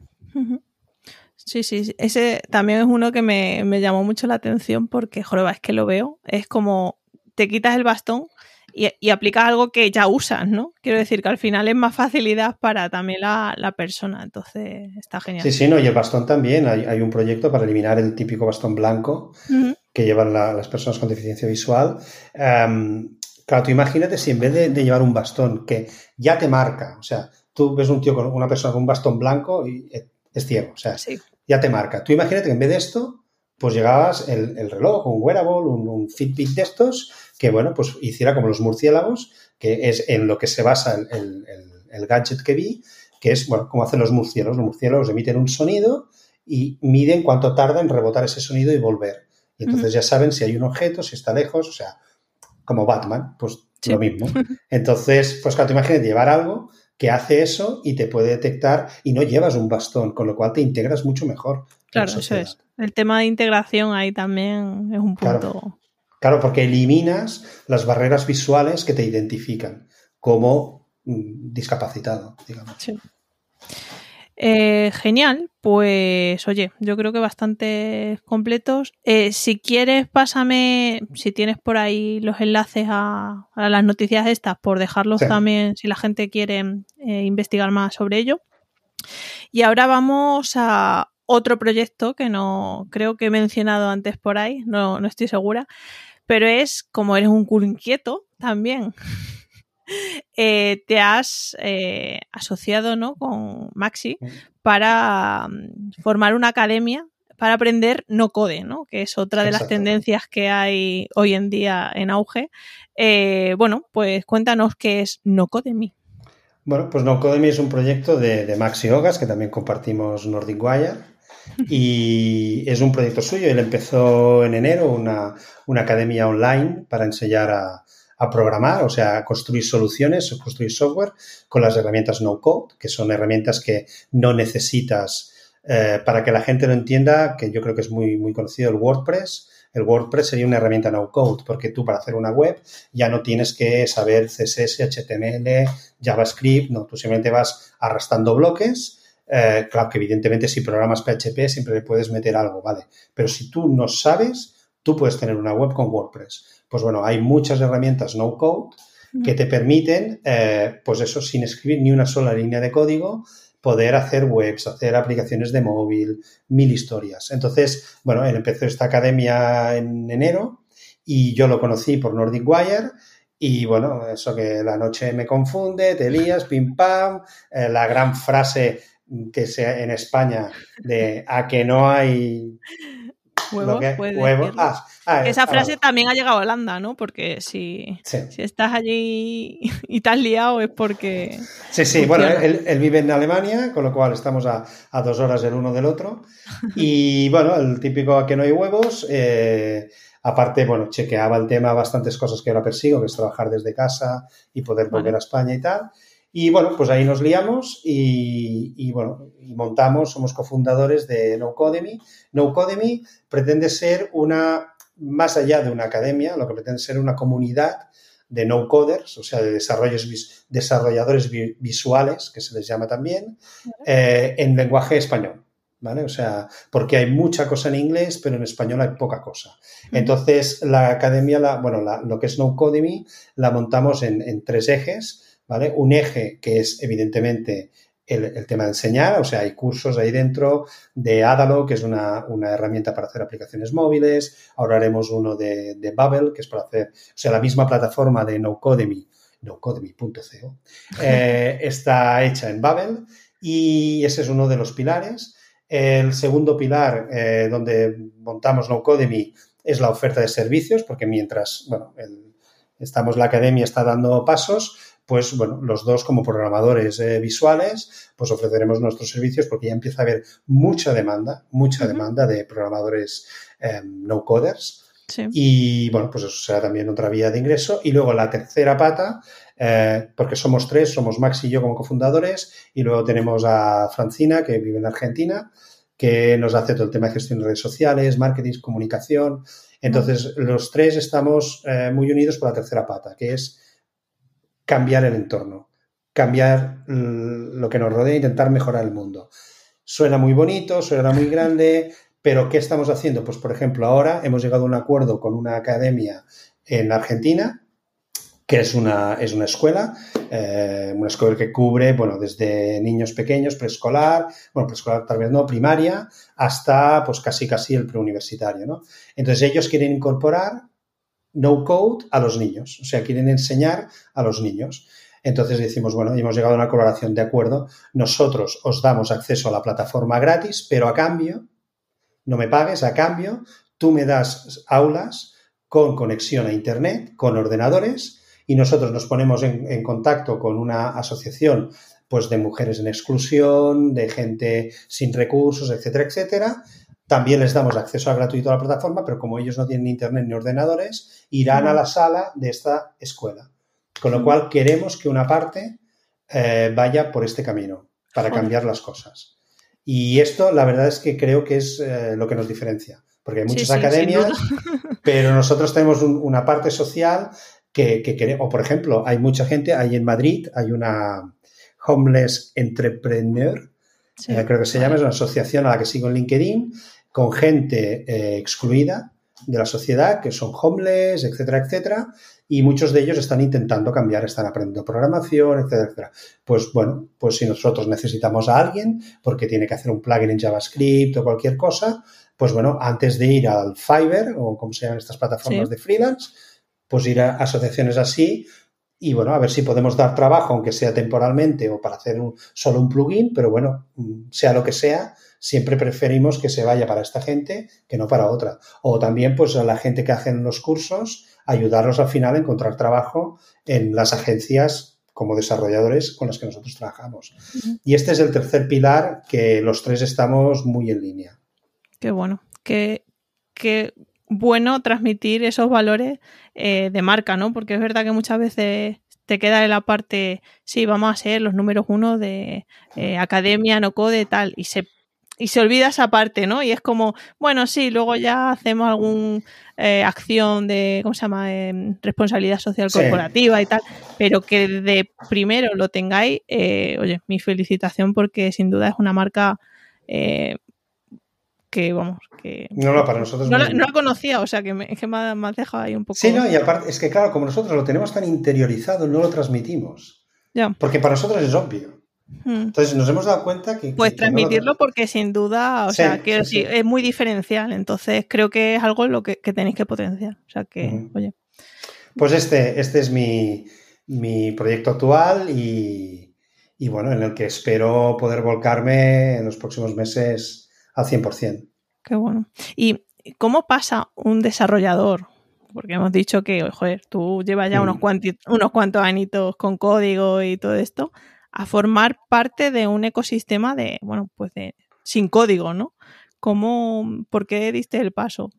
Sí, sí, ese también es uno que me, llamó mucho la atención porque, joder, es que lo veo, es como te quitas el bastón y, aplicas algo que ya usas, ¿no? Quiero decir que al final es más facilidad para también la, persona, entonces está genial. Sí, sí, no, y el bastón también, hay, un proyecto para eliminar el típico bastón blanco que llevan las personas con deficiencia visual. Em, claro, tú imagínate si en vez de, de, llevar un bastón que ya te marca, o sea, tú ves un tío con una persona con un bastón blanco y eh, es ciego, o sea, sí ya te marca. Tú imagínate que en vez de esto, pues llegabas el, reloj, un wearable, un, Fitbit de estos, que bueno, pues hiciera como los murciélagos, que es en lo que se basa el, gadget que vi, que es, bueno, como hacen los murciélagos. Los murciélagos emiten un sonido y miden cuánto tarda en rebotar ese sonido y volver. Y entonces ya saben si hay un objeto, si está lejos, o sea, como Batman, pues lo mismo. [LAUGHS] Entonces, pues claro, te imagínate llevar algo que hace eso y te puede detectar y no llevas un bastón, con lo cual te integras mucho mejor. Claro, eso es. el tema de integración ahí también es un punto. Claro. porque eliminas las barreras visuales que te identifican como mm, discapacitado, digamos. Sí. Eh, genial, pues oye, yo creo que bastante completos. Eh, si quieres, pásame, si tienes por ahí los enlaces a, las noticias estas, por dejarlos también si la gente quiere eh, investigar más sobre ello. Y ahora vamos a otro proyecto que no creo que he mencionado antes por ahí, no, no estoy segura, pero es como eres un culo inquieto también. Eh, te has eh, asociado ¿no? con Maxi para mm, formar una academia para aprender no code, ¿no? que es otra de las tendencias que hay hoy en día en auge. Eh, bueno, pues cuéntanos qué es No Codemy. Bueno, pues No Codemy es un proyecto de, Maxi Ogas, que también compartimos Nordic Wire, [LAUGHS] y es un proyecto suyo. Él empezó en enero una, una academia online para enseñar a, a programar, o sea, a construir soluciones o construir software con las herramientas no code, que son herramientas que no necesitas eh, para que la gente lo entienda, que yo creo que es muy, muy conocido el WordPress. El WordPress sería una herramienta no code, porque tú para hacer una web ya no tienes que saber CSS, HTML, JavaScript, no, tú simplemente vas arrastrando bloques. Eh, claro que evidentemente si programas PHP siempre le puedes meter algo, ¿vale? Pero si tú no sabes, tú puedes tener una web con WordPress. Pues bueno, hay muchas herramientas no code que te permiten, eh, pues eso, sin escribir ni una sola línea de código, poder hacer webs, hacer aplicaciones de móvil, mil historias. Entonces, bueno, él empezó esta academia en enero y yo lo conocí por Nordic Wire. Y bueno, eso que la noche me confunde, te lías, pim pam, eh, la gran frase que sea en España de a que no hay Huevos, ah, ah, Esa frase también ha llegado a Holanda, ¿no? Porque si, si estás allí y te has liado es porque. Sí, sí, bueno, él, vive en Alemania, con lo cual estamos a, dos horas el uno del otro. [LAUGHS] Y bueno, el típico a que no hay huevos. Eh, aparte, bueno, chequeaba el tema, bastantes cosas que ahora persigo, que es trabajar desde casa y poder volver a España y tal. Y bueno, pues ahí nos liamos y, bueno, y montamos, somos cofundadores de NoCodemy. NoCodemy pretende ser una, más allá de una academia, lo que pretende ser una comunidad de no coders, o sea, de desarrolladores visuales, que se les llama también, eh, en lenguaje español. ¿Vale? O sea, porque hay mucha cosa en inglés, pero en español hay poca cosa. Entonces, la academia, la, bueno, lo que es NoCodemy, la montamos en, en tres ejes. ¿Vale? Un eje que es evidentemente el, tema de enseñar, o sea, hay cursos ahí dentro de Adalo, que es una, herramienta para hacer aplicaciones móviles, ahora haremos uno de, de, Bubble, que es para hacer, o sea, la misma plataforma de NoCodemy, nocodemy.co, eh, está hecha en Bubble y ese es uno de los pilares. El segundo pilar eh, donde montamos NoCodemy es la oferta de servicios, porque mientras, bueno, estamos, la academia está dando pasos, pues bueno, los dos como programadores eh, visuales, pues ofreceremos nuestros servicios porque ya empieza a haber mucha demanda, mucha demanda de programadores em, no coders. Y bueno, pues eso será también otra vía de ingreso. Y luego la tercera pata, eh, porque somos tres, somos Max y yo como cofundadores, y luego tenemos a Francina, que vive en Argentina, que nos hace todo el tema de gestión de redes sociales, marketing, comunicación. Entonces, los tres estamos eh, muy unidos por la tercera pata, que es cambiar el entorno, cambiar lo que nos rodea, intentar mejorar el mundo. Suena muy bonito, suena muy grande, pero ¿qué estamos haciendo? Pues, por ejemplo, ahora hemos llegado a un acuerdo con una academia en Argentina, que es una, es una escuela, eh, una escuela que cubre, bueno, desde niños pequeños, preescolar, bueno, preescolar tal vez no, primaria, hasta pues casi casi el preuniversitario, ¿no? Entonces ellos quieren incorporar no code a los niños, o sea, quieren enseñar a los niños. Entonces decimos, bueno, hemos llegado a una colaboración de acuerdo, nosotros os damos acceso a la plataforma gratis, pero a cambio, no me pagues, a cambio, tú me das aulas con conexión a Internet, con ordenadores, y nosotros nos ponemos en, en contacto con una asociación pues de mujeres en exclusión, de gente sin recursos, etcétera, etcétera, también les damos acceso a gratuito a la plataforma, pero como ellos no tienen internet ni ordenadores, irán a la sala de esta escuela. Con lo cual queremos que una parte eh, vaya por este camino para cambiar las cosas. Y esto, la verdad es que creo que es eh, lo que nos diferencia, porque hay muchas academias, [LAUGHS] pero nosotros tenemos una parte social que, que, o por ejemplo, hay mucha gente, hay en Madrid, hay una Homeless Entrepreneur, eh, creo que se llama, es una asociación a la que sigo en LinkedIn, con gente eh, excluida de la sociedad, que son homeless, etcétera, etcétera, y muchos de ellos están intentando cambiar, están aprendiendo programación, etcétera, etcétera. Pues bueno, pues si nosotros necesitamos a alguien porque tiene que hacer un plugin en JavaScript o cualquier cosa, pues bueno, antes de ir al Fiverr o como se llaman estas plataformas de freelance, pues ir a asociaciones así y bueno, a ver si podemos dar trabajo, aunque sea temporalmente o para hacer un, solo un plugin, pero bueno, sea lo que sea, siempre preferimos que se vaya para esta gente que no para otra. O también, pues a la gente que hacen los cursos, ayudarlos al final a encontrar trabajo en las agencias como desarrolladores con las que nosotros trabajamos. Y este es el tercer pilar que los tres estamos muy en línea. Qué bueno. Qué, qué bueno transmitir esos valores eh, de marca, ¿no? Porque es verdad que muchas veces te queda en la parte, sí, vamos a ser los números uno de eh, academia, no code, tal, y se, y se olvida esa parte, ¿no? Y es como, bueno, sí, luego ya hacemos alguna eh, acción de, ¿cómo se llama?, responsabilidad social corporativa y tal, pero que de primero lo tengáis, oye, mi felicitación porque sin duda es una marca que vamos, que... No, no, para nosotros... No, la, conocía, o sea, que me, que me, ha, dejado ahí un poco... Sí, no, y aparte, es que claro, como nosotros lo tenemos tan interiorizado, no lo transmitimos. Ya. Porque para nosotros es obvio. Hmm. Entonces nos hemos dado cuenta que... Pues transmitirlo porque sin duda, o sea, que sí, es muy diferencial, entonces creo que es algo lo que, tenéis que potenciar. O sea que, oye. Pues este, este es mi, mi proyecto actual y, y bueno, en el que espero poder volcarme en los próximos meses al 100%. Qué bueno. ¿Y cómo pasa un desarrollador? Porque hemos dicho que, joder, tú llevas ya unos, mm. unos cuantos añitos con código y todo esto, a formar parte de un ecosistema de, bueno, pues de sin código, ¿no? ¿Cómo, por qué diste el paso?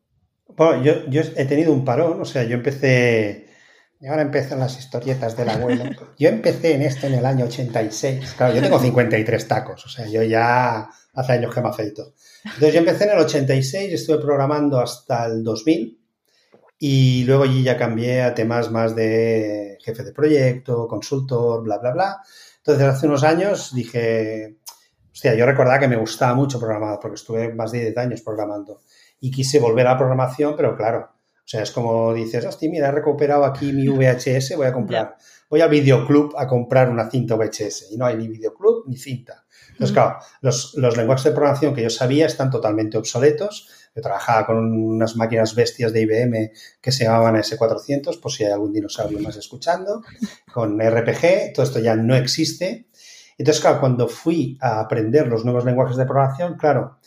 Bueno, yo, yo he tenido un parón, o sea, yo empecé, ahora empiezan las historietas del abuelo. [LAUGHS] Yo empecé en esto en el año 86, claro, yo tengo 53 tacos, o sea, yo ya hace años que me afeito. Entonces yo empecé en el 86, estuve programando hasta el 2000 y luego allí ya cambié a temas más de jefe de proyecto, consultor, bla, bla, bla. Entonces hace unos años dije, hostia, yo recordaba que me gustaba mucho programar porque estuve más de 10 años programando y quise volver a la programación, pero claro, o sea, es como dices, hostia, mira, he recuperado aquí mi VHS, voy a comprar, voy al videoclub a comprar una cinta VHS y no hay ni videoclub ni cinta. Entonces, claro, los, lenguajes de programación que yo sabía están totalmente obsoletos. Yo trabajaba con unas máquinas bestias de IBM que se llamaban S400, por si hay algún dinosaurio más escuchando, con RPG, todo esto ya no existe. Entonces, claro, cuando fui a aprender los nuevos lenguajes de programación, claro,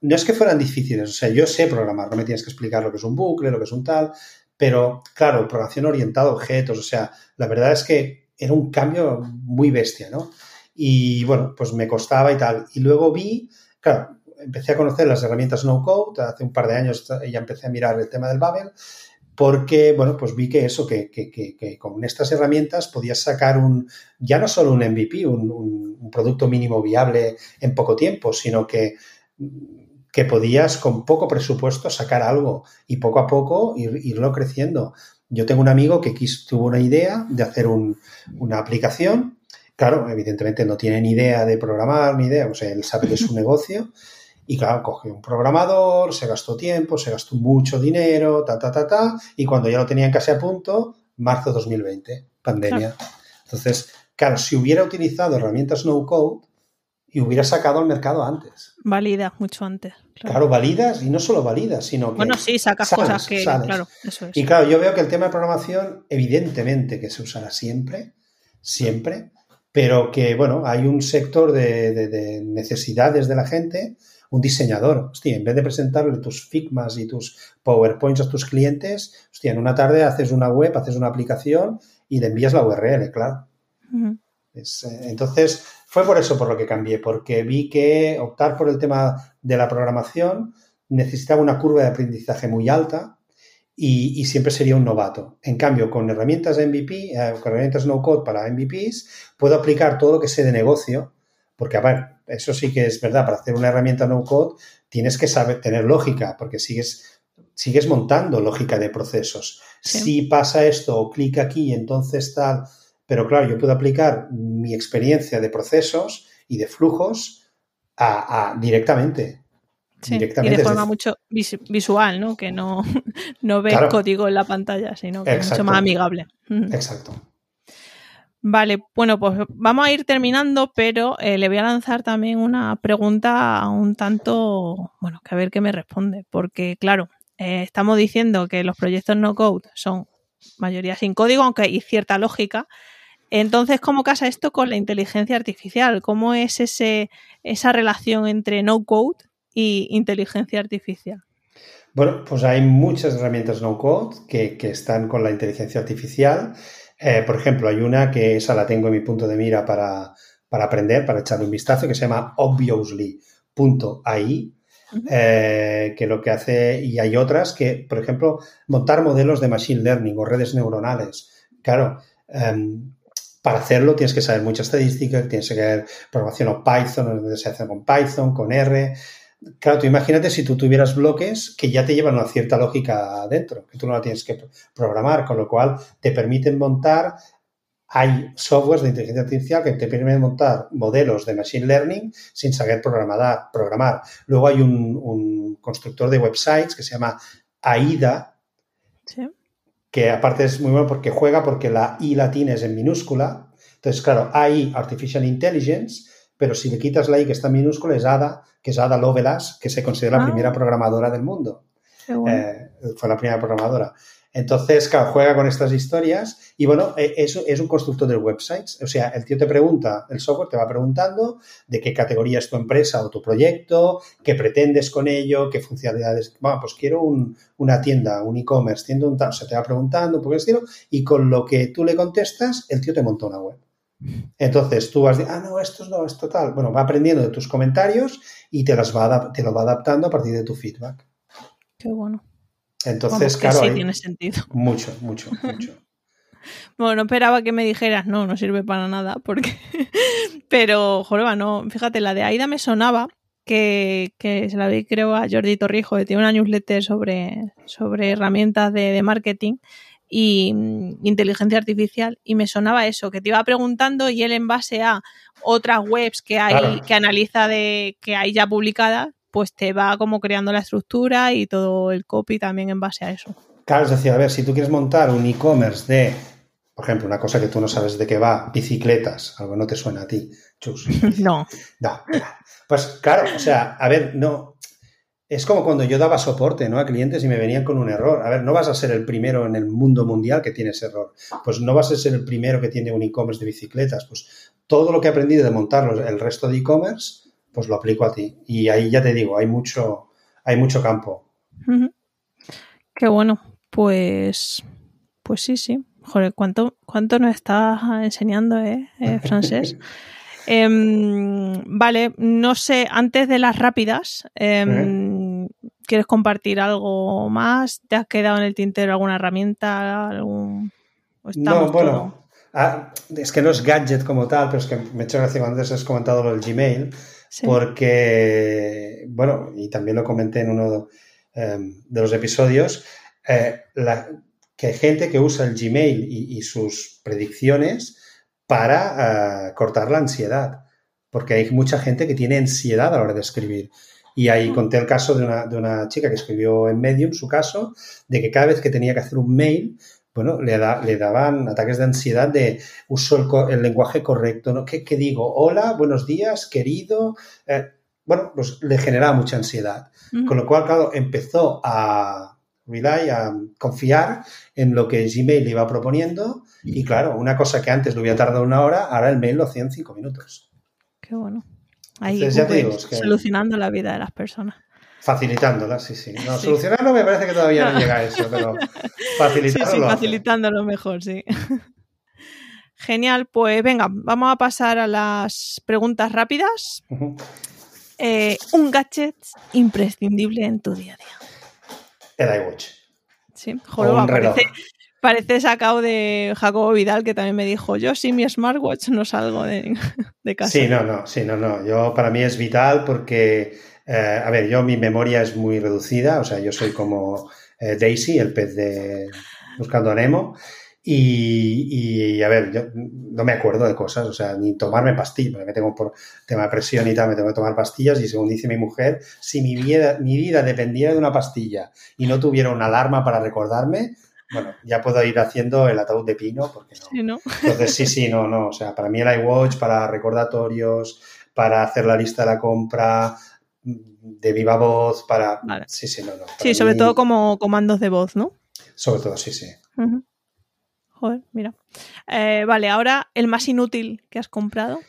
no es que fueran difíciles, o sea, yo sé programar, no me tienes que explicar lo que es un bucle, lo que es un tal, pero claro, programación orientada a objetos, o sea, la verdad es que era un cambio muy bestia, ¿no? Y bueno, pues me costaba y tal. Y luego vi, claro, empecé a conocer las herramientas no code, hace un par de años ya empecé a mirar el tema del Babel, porque, bueno, pues vi que eso, que, que, que, con estas herramientas podías sacar un, ya no solo un MVP, un, un, producto mínimo viable en poco tiempo, sino que, que podías con poco presupuesto sacar algo y poco a poco irlo creciendo. Yo tengo un amigo que tuvo una idea de hacer una aplicación Claro, evidentemente no tiene ni idea de programar, ni idea, o sea, él sabe que es un [LAUGHS] negocio y claro, cogió un programador, se gastó tiempo, se gastó mucho dinero, ta, ta, ta, ta, y cuando ya lo tenían casi a punto, marzo 2020, pandemia. Entonces, claro, si hubiera utilizado herramientas no code y hubiera sacado al mercado antes. Valida mucho antes. Claro, validas y no solo validas, sino que. Bueno, sí, sacas cosas que. Claro, eso es. Y claro, yo veo que el tema de programación, evidentemente que se usará siempre, siempre, pero que, bueno, hay un sector de, necesidades de la gente, un diseñador, hostia, en vez de presentarle tus Figmas y tus PowerPoints a tus clientes, hostia, en una tarde haces una web, haces una aplicación y le envías la URL, claro. Eh, entonces, fue por eso por lo que cambié, porque vi que optar por el tema de la programación necesitaba una curva de aprendizaje muy alta, y, siempre sería un novato. En cambio, con herramientas MVP, eh, con herramientas no code para MVPs, puedo aplicar todo lo que sé de negocio Porque, a ver, eso sí que es verdad, para hacer una herramienta no code tienes que saber tener lógica, porque sigues, sigues montando lógica de procesos. Si pasa esto o clic aquí, entonces tal. Pero claro, yo puedo aplicar mi experiencia de procesos y de flujos a, directamente. directamente. Y de forma mucho visual, ¿no? Que no, [LAUGHS] no ves código en la pantalla, sino que es mucho más amigable. Exacto. Vale, bueno, pues vamos a ir terminando, pero eh, le voy a lanzar también una pregunta un tanto, bueno, que a ver qué me responde, porque claro, eh, estamos diciendo que los proyectos no code son mayoría sin código, aunque hay cierta lógica. Entonces, ¿cómo casa esto con la inteligencia artificial? ¿Cómo es ese, esa relación entre no code y inteligencia artificial? Bueno, pues hay muchas herramientas no code que, que están con la inteligencia artificial. Eh, por ejemplo, hay una que esa la tengo en mi punto de mira para, aprender, para echarle un vistazo, que se llama obviously.ai, eh, que lo que hace, y hay otras que, por ejemplo, montar modelos de machine learning o redes neuronales. Claro, em, para hacerlo tienes que saber mucha estadística, tienes que saber programación o Python, se hace con Python, con R. Claro, tú imagínate si tú tuvieras bloques que ya te llevan una cierta lógica adentro, que tú no la tienes que programar, con lo cual te permiten montar, hay softwares de inteligencia artificial que te permiten montar modelos de machine learning sin saber programar. programar. Luego hay un, constructor de websites que se llama AIDA, que aparte es muy bueno porque juega porque la I latina es en minúscula. Entonces, claro, AI, Artificial Intelligence, pero si le quitas la I que está en minúscula es Ada, que es Ada Lovelace, que se considera la ah. primera programadora del mundo. Eh, fue la primera programadora. Entonces, claro, juega con estas historias y bueno, e, eso es un constructor de websites. O sea, el tío te pregunta, el software te va preguntando de qué categoría es tu empresa o tu proyecto, qué pretendes con ello, qué funcionalidades. Bueno, pues quiero una tienda, un e-commerce, tienda un tal. O sea, te va preguntando por qué estilo y con lo que tú le contestas, el tío te monta una web. Entonces tú vas de, ah, no, esto no, es total. Bueno, va aprendiendo de tus comentarios y te, las va, te lo va adaptando a partir de tu feedback. Qué bueno. Entonces, claro. Sí, tiene sentido. [LAUGHS] Mucho, mucho, [LAUGHS] mucho. bueno, no esperaba que me dijeras, no, no sirve para nada, porque. [LAUGHS] Pero, Joroba, no, fíjate, la de Aida me sonaba que, se la vi, creo, a Jordi Torrijo, que tiene una newsletter sobre, sobre herramientas de, de marketing y mm, inteligencia artificial y me sonaba eso, que te iba preguntando y él en base a otras webs que hay, que analiza de que hay ya publicadas, pues te va como creando la estructura y todo el copy también en base a eso. Claro, es decir, a ver, si tú quieres montar un e-commerce de, por ejemplo, una cosa que tú no sabes de qué va, bicicletas, algo no te suena a ti, chus. [LAUGHS] no. No, pues claro, o sea, a ver, no, es como cuando yo daba soporte ¿no? a clientes y me venían con un error. A ver, no vas a ser el primero en el mundo mundial que tiene ese error. Pues no vas a ser el primero que tiene un e-commerce de bicicletas. Pues todo lo que he aprendido de montar el resto de e-commerce, pues lo aplico a ti. Y ahí ya te digo, hay mucho, hay mucho campo. Qué bueno. Pues, pues sí, sí. Joder, ¿cuánto, cuánto nos estás enseñando, eh, eh francés? [LAUGHS] Em, vale, no sé, antes de las rápidas, em, ¿quieres compartir algo más? ¿Te has quedado en el tintero alguna herramienta? Algún... No, bueno, ah, es que no es gadget como tal, pero es que me he hecho gracia cuando antes has comentado lo del Gmail, porque, bueno, y también lo comenté en uno em, de los episodios, eh, que hay gente que usa el Gmail y sus predicciones para eh, cortar la ansiedad, porque hay mucha gente que tiene ansiedad a la hora de escribir. Y ahí conté el caso de una, de una chica que escribió en Medium, su caso, de que cada vez que tenía que hacer un mail, bueno, le, da, le daban ataques de ansiedad de uso el, lenguaje correcto, ¿no? ¿Qué, digo? Hola, buenos días, querido. Eh, bueno, pues le generaba mucha ansiedad. Con lo cual, claro, empezó a, rely, a confiar en lo que Gmail le iba proponiendo. Y claro, una cosa que antes le hubiera tardado una hora, ahora el mail lo hacía en cinco minutos. Qué bueno. Ahí solucionando la vida de las personas. Facilitándola, sí, sí. No, solucionarlo me parece que todavía no, [LAUGHS] llega a eso, pero facilitándolo. Sí, sí, facilitándolo mejor, sí. [LAUGHS] Genial, pues venga, vamos a pasar a las preguntas rápidas. Eh, un gadget imprescindible en tu día a día el iWatch. Sí, joroba, Parece sacado de Jacobo Vidal, que también me dijo, yo sin mi smartwatch no salgo [LAUGHS] de, casa. Sí, no, no, sí, no, no. Yo, para mí es vital porque, eh, a ver, yo mi memoria es muy reducida, o sea, yo soy como eh, Daisy, el pez de Buscando a Nemo, y, a ver, yo no me acuerdo de cosas, o sea, ni tomarme pastillas, porque me tengo por tema de presión y tal, me tengo que tomar pastillas y según dice mi mujer, si mi vida, mi vida dependiera de una pastilla y no tuviera una alarma para recordarme, bueno, ya puedo ir haciendo el ataúd de pino, porque no. Entonces, sí, sí, no, no, o sea, para mí el iWatch, para recordatorios, para hacer la lista de la compra, de viva voz, para... Sí, sí, no, no. Sí, sobre todo como comandos de voz, ¿no? Sobre todo, sí, sí. Joder, mira. Eh, vale, ahora el más inútil que has comprado.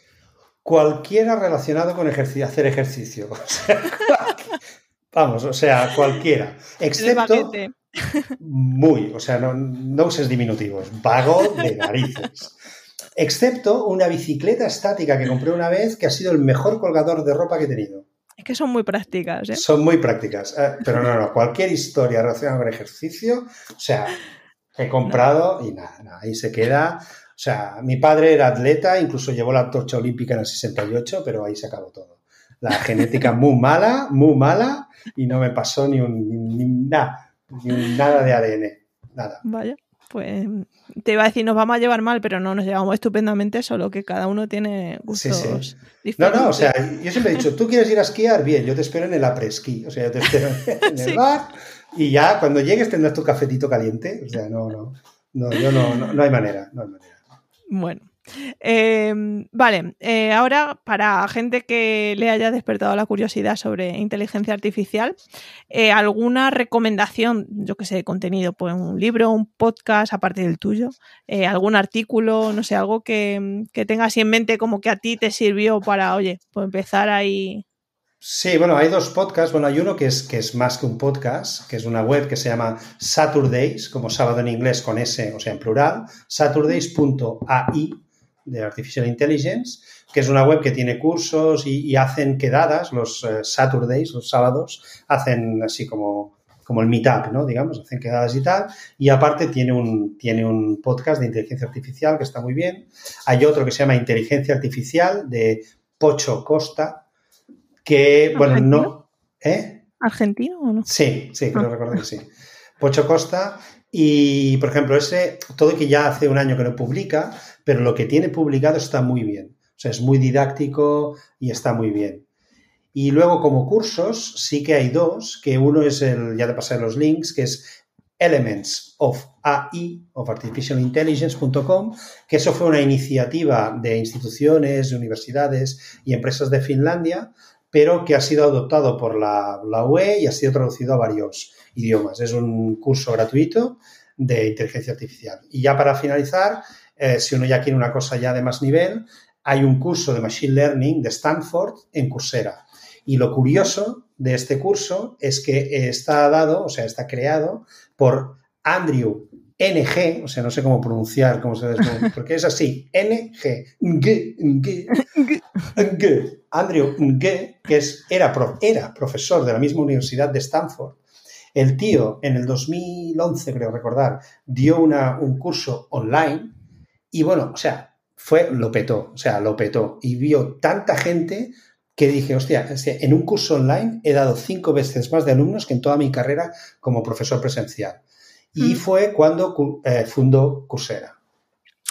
Cualquiera relacionado con hacer ejercicio. [LAUGHS] vamos, o sea, cualquiera. Excepto. Muy, o sea, no, no uses diminutivos. Vago de narices. Excepto una bicicleta estática que compré una vez que ha sido el mejor colgador de ropa que he tenido. Es que son muy prácticas, ¿eh? Son muy prácticas. Eh, pero no, no, cualquier historia relacionada con ejercicio, o sea, He comprado y nada, ahí se queda. O sea, mi padre era atleta, incluso llevó la torcha olímpica en el 68, pero ahí se acabó todo. La genética muy mala, muy mala, y no me pasó ni un nada, ni nada de ADN, nada. Vaya, pues te iba a decir, nos vamos a llevar mal, pero no nos llevamos estupendamente, solo que cada uno tiene gustos diferentes. No, no, o sea, yo siempre he dicho, tú quieres ir a esquiar, bien, yo te espero en el apre-esquí, o sea, yo te espero en el [LAUGHS] bar y ya cuando llegues tendrás tu cafetito caliente. O sea, no, no, no, yo no, no, hay manera, no hay manera. Bueno. Eh, vale, eh, ahora para gente que le haya despertado la curiosidad sobre inteligencia artificial, eh, ¿alguna recomendación, yo que sé, de contenido? Pues un libro, un podcast, aparte del tuyo, algún artículo, no sé, algo que, que tengas en mente como que a ti te sirvió para, oye, pues empezar ahí Sí, bueno, hay dos podcasts. Bueno, hay uno que es, que es más que un podcast, que es una web que se llama Saturdays, como sábado en inglés con S, o sea, en plural, saturdays.ai de Artificial Intelligence, que es una web que tiene cursos y, hacen quedadas los eh, Saturdays, los sábados, hacen así como, como el meetup, ¿no? Digamos, hacen quedadas y tal. Y aparte tiene un, tiene un podcast de inteligencia artificial que está muy bien. Hay otro que se llama Inteligencia Artificial de Pocho Costa, que, bueno, no... ¿Eh? ¿Argentino o no? Sí, sí, creo ah. recordar que sí. Pocho Costa. Y, por ejemplo, ese, todo que ya hace un año que no publica, pero lo que tiene publicado está muy bien. O sea, es muy didáctico y está muy bien. Y luego, como cursos, sí que hay dos, que uno es el, ya te pasé los links, que es Elements of AI, of Artificial Intelligence.com, que eso fue una iniciativa de instituciones, de universidades y empresas de Finlandia pero que ha sido adoptado por la, UE y ha sido traducido a varios idiomas. Es un curso gratuito de inteligencia artificial. Y ya para finalizar, eh, si uno ya quiere una cosa ya de más nivel, hay un curso de Machine Learning de Stanford en Coursera. Y lo curioso de este curso es que está dado, o sea, está creado por Andrew NG, o sea, no sé cómo pronunciar, porque es así, NG, Ng, Ng, Ng, Andrew Ng, que es, era, era profesor de la misma universidad de Stanford. El tío, en el 2011, creo recordar, dio una, un curso online y bueno, o sea, fue, lo petó, o sea, lo petó y vio tanta gente que dije, hostia, en un curso online he dado cinco veces más de alumnos que en toda mi carrera como profesor presencial y mm. fue cuando eh, fundó Coursera.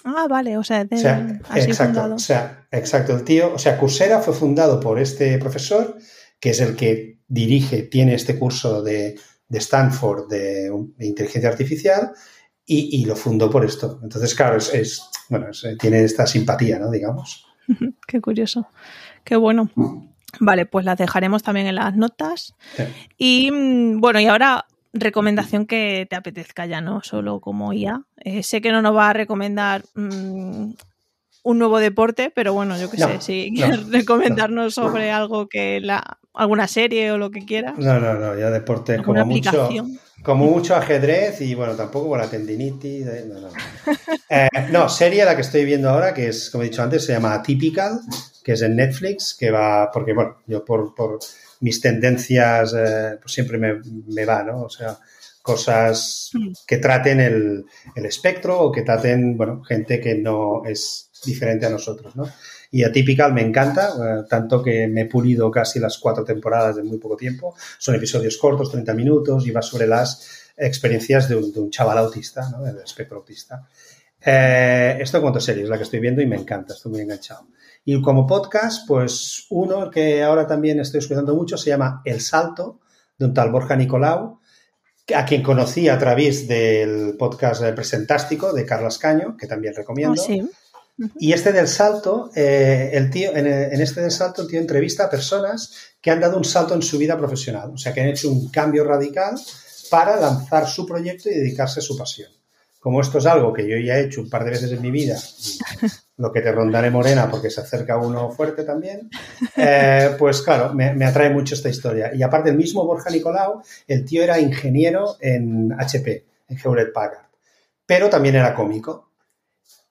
Ah, vale, o sea, de, exacto, o sea, exacto, el tío, o sea, Coursera fue fundado por este profesor, que es el que dirige, tiene este curso de, Stanford de, inteligencia artificial y, lo fundó por esto. Entonces, claro, es, bueno, tiene esta simpatía, ¿no? Digamos. Qué curioso, qué bueno. Vale, pues las dejaremos también en las notas. Y mm, bueno, y ahora recomendación que te apetezca ya, no solo como IA. Eh, sé que no nos va a recomendar mm, un nuevo deporte, pero bueno, yo qué sé, si quieres recomendarnos sobre algo que la alguna serie o lo que quieras. No, no, no, ya deporte como mucho, como mucho ajedrez y bueno, tampoco con la tendinitis. Eh, no, no. [LAUGHS] Eh, no, serie la que estoy viendo ahora, que es, como he dicho antes, se llama Atypical, que es en Netflix, que va, porque bueno, yo por, por mis tendencias, eh, pues siempre me, me, va, ¿no? O sea, cosas que traten el, el, espectro o que traten, bueno, gente que no es diferente a nosotros, ¿no? Y Atypical me encanta, eh, tanto que me he pulido casi las cuatro temporadas en muy poco tiempo. Son episodios cortos, 30 minutos, y va sobre las experiencias de un, de un chaval autista, ¿no? Del espectro autista. Eh, esto cuanto serie es la que estoy viendo y me encanta, estoy muy enganchado. Y como podcast, pues uno que ahora también estoy escuchando mucho se llama El Salto, de un tal Borja Nicolau, a quien conocí a través del podcast Presentástico de Carlos Caño, que también recomiendo. Oh, sí. Y este del salto, eh, el tío, en, en, este del salto, el tío entrevista a personas que han dado un salto en su vida profesional, o sea, que han hecho un cambio radical para lanzar su proyecto y dedicarse a su pasión. Como esto es algo que yo ya he hecho un par de veces en mi vida, [LAUGHS] lo que te rondaré morena porque se acerca uno fuerte también, eh, pues claro, me, me, atrae mucho esta historia. Y aparte, el mismo Borja Nicolau, el tío era ingeniero en HP, en Hewlett Packard, pero también era cómico.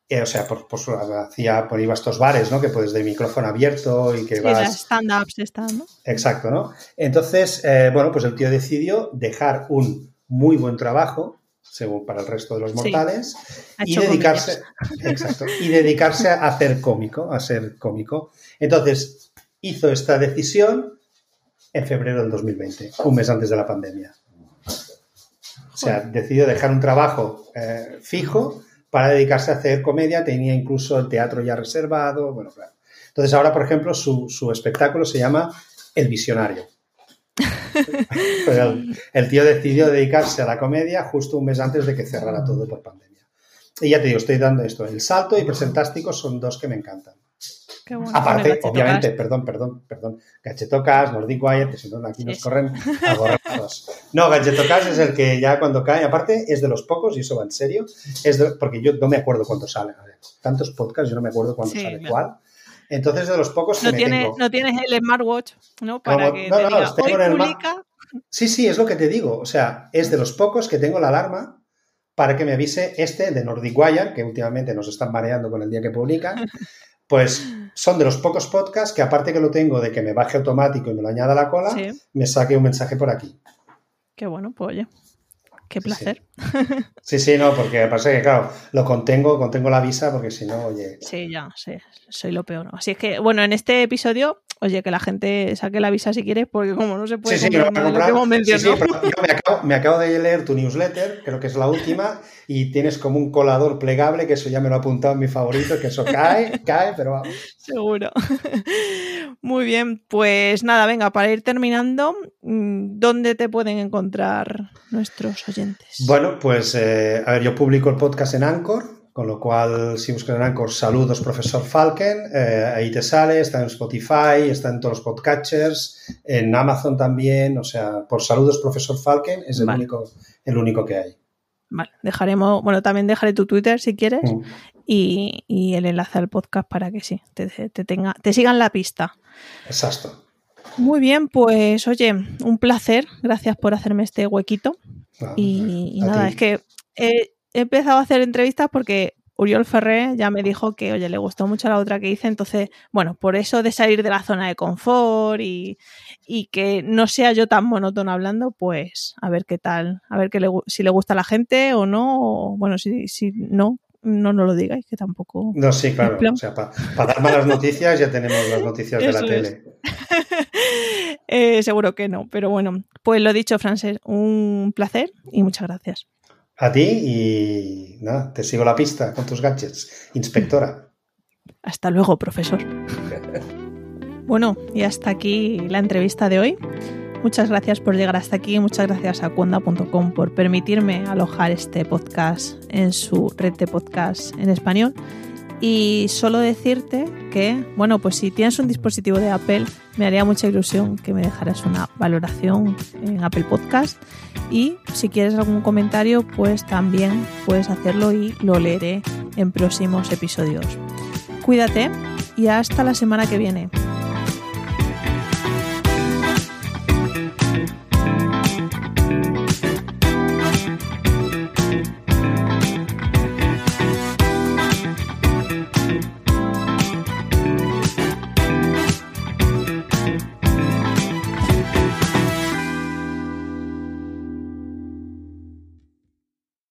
Eh, o sea, por, por, hacía, por iba a estos bares, ¿no? Que puedes de micrófono abierto y que Sí, vas... stand-ups están, ¿no? Exacto, ¿no? Entonces, eh, bueno, pues el tío decidió dejar un muy buen trabajo, según para el resto de los mortales, y dedicarse, exacto, y dedicarse a hacer cómico, a ser cómico. Entonces, hizo esta decisión en febrero del 2020, un mes antes de la pandemia. O sea, decidió dejar un trabajo eh, fijo para dedicarse a hacer comedia, tenía incluso el teatro ya reservado, bueno, claro. Entonces ahora, por ejemplo, su, su espectáculo se llama El Visionario. [LAUGHS] el, el, tío decidió dedicarse a la comedia justo un mes antes de que cerrara todo por pandemia. Y ya te digo, estoy dando esto. El salto y presentástico son dos que me encantan. Qué bueno, Aparte, obviamente, perdón, perdón, perdón. Gachetocas, Nordic Wire, que si no aquí nos corren [LAUGHS] a borrados. No, Gachetocas es el que ya cuando cae, aparte es de los pocos, y eso va en serio, es de, porque yo no me acuerdo cuánto salen. Tantos podcasts, yo no me acuerdo cuándo sí, sale claro. cuál. Entonces, de los pocos que no me tienes, tengo. No tienes el smartwatch, ¿no? Para que no, te diga, hoy publica... Sí, sí, es lo que te digo. O sea, es de los pocos que tengo la alarma para que me avise este de Nordic Wire, que últimamente nos están mareando con el día que publican. [LAUGHS] Pues son de los pocos podcasts que aparte que lo tengo de que me baje automático y me lo añada a la cola, Sí. me saque un mensaje por aquí. Qué bueno, pues oye, qué placer. Sí, sí, no, porque pasa que, claro, lo contengo, contengo la visa, porque si no, oye. Sí, ya, sí, soy lo peor. Así es que, bueno, en este episodio, oye, que la gente saque la visa si quiere, porque como no se puede Sí, sí, comprar lo hemos Sí, sí, pero yo me acabo, me acabo de leer tu newsletter, creo que es la última, y tienes como un colador plegable, que eso ya me lo he apuntado en mi favorito, que eso cae, cae, pero vamos. Seguro. Muy bien, pues nada, venga, para ir terminando, mm, ¿dónde te pueden encontrar nuestros oyentes? Bueno, pues eh, a ver, yo publico el podcast en Anchor, con lo cual si buscas en Anchor, saludos profesor Falken, eh, ahí te sale, está en Spotify, está en todos los podcatchers, en Amazon también, o sea, por saludos profesor Falken es el, Vale. único, el único que hay. Vale, dejaremos, bueno, también dejaré tu Twitter si quieres Mm. y, y el enlace al podcast para que sí, te, te tenga, te sigan la pista. Exacto. Muy bien, pues oye, un placer, gracias por hacerme este huequito. Ah, Y, nada, ti. es que he, he empezado a hacer entrevistas porque Uriol Ferré ya me dijo que, oye, le gustó mucho la otra que hice, entonces, bueno, por eso de salir de la zona de confort y, y que no sea yo tan monótono hablando, pues a ver qué tal, a ver qué le si le gusta a la gente o no, o, bueno, si, si no, no nos lo digáis, que tampoco. No, sí, claro. O sea, para dar malas noticias ya tenemos las noticias de la es. tele. [LAUGHS] Eh, seguro que no, pero bueno, pues lo dicho, Frances, un placer y muchas gracias. A ti y nada, te sigo la pista con tus gadgets. Inspectora. Hasta luego, profesor. [LAUGHS] Bueno, y hasta aquí la entrevista de hoy. Muchas gracias por llegar hasta aquí. Muchas gracias a cuonda.com por permitirme alojar este podcast en su red de podcast en español. Y solo decirte que, bueno, pues si tienes un dispositivo de Apple, me haría mucha ilusión que me dejaras una valoración en Apple Podcast. Y si quieres algún comentario, pues también puedes hacerlo y lo leeré en próximos episodios. Cuídate y hasta la semana que viene.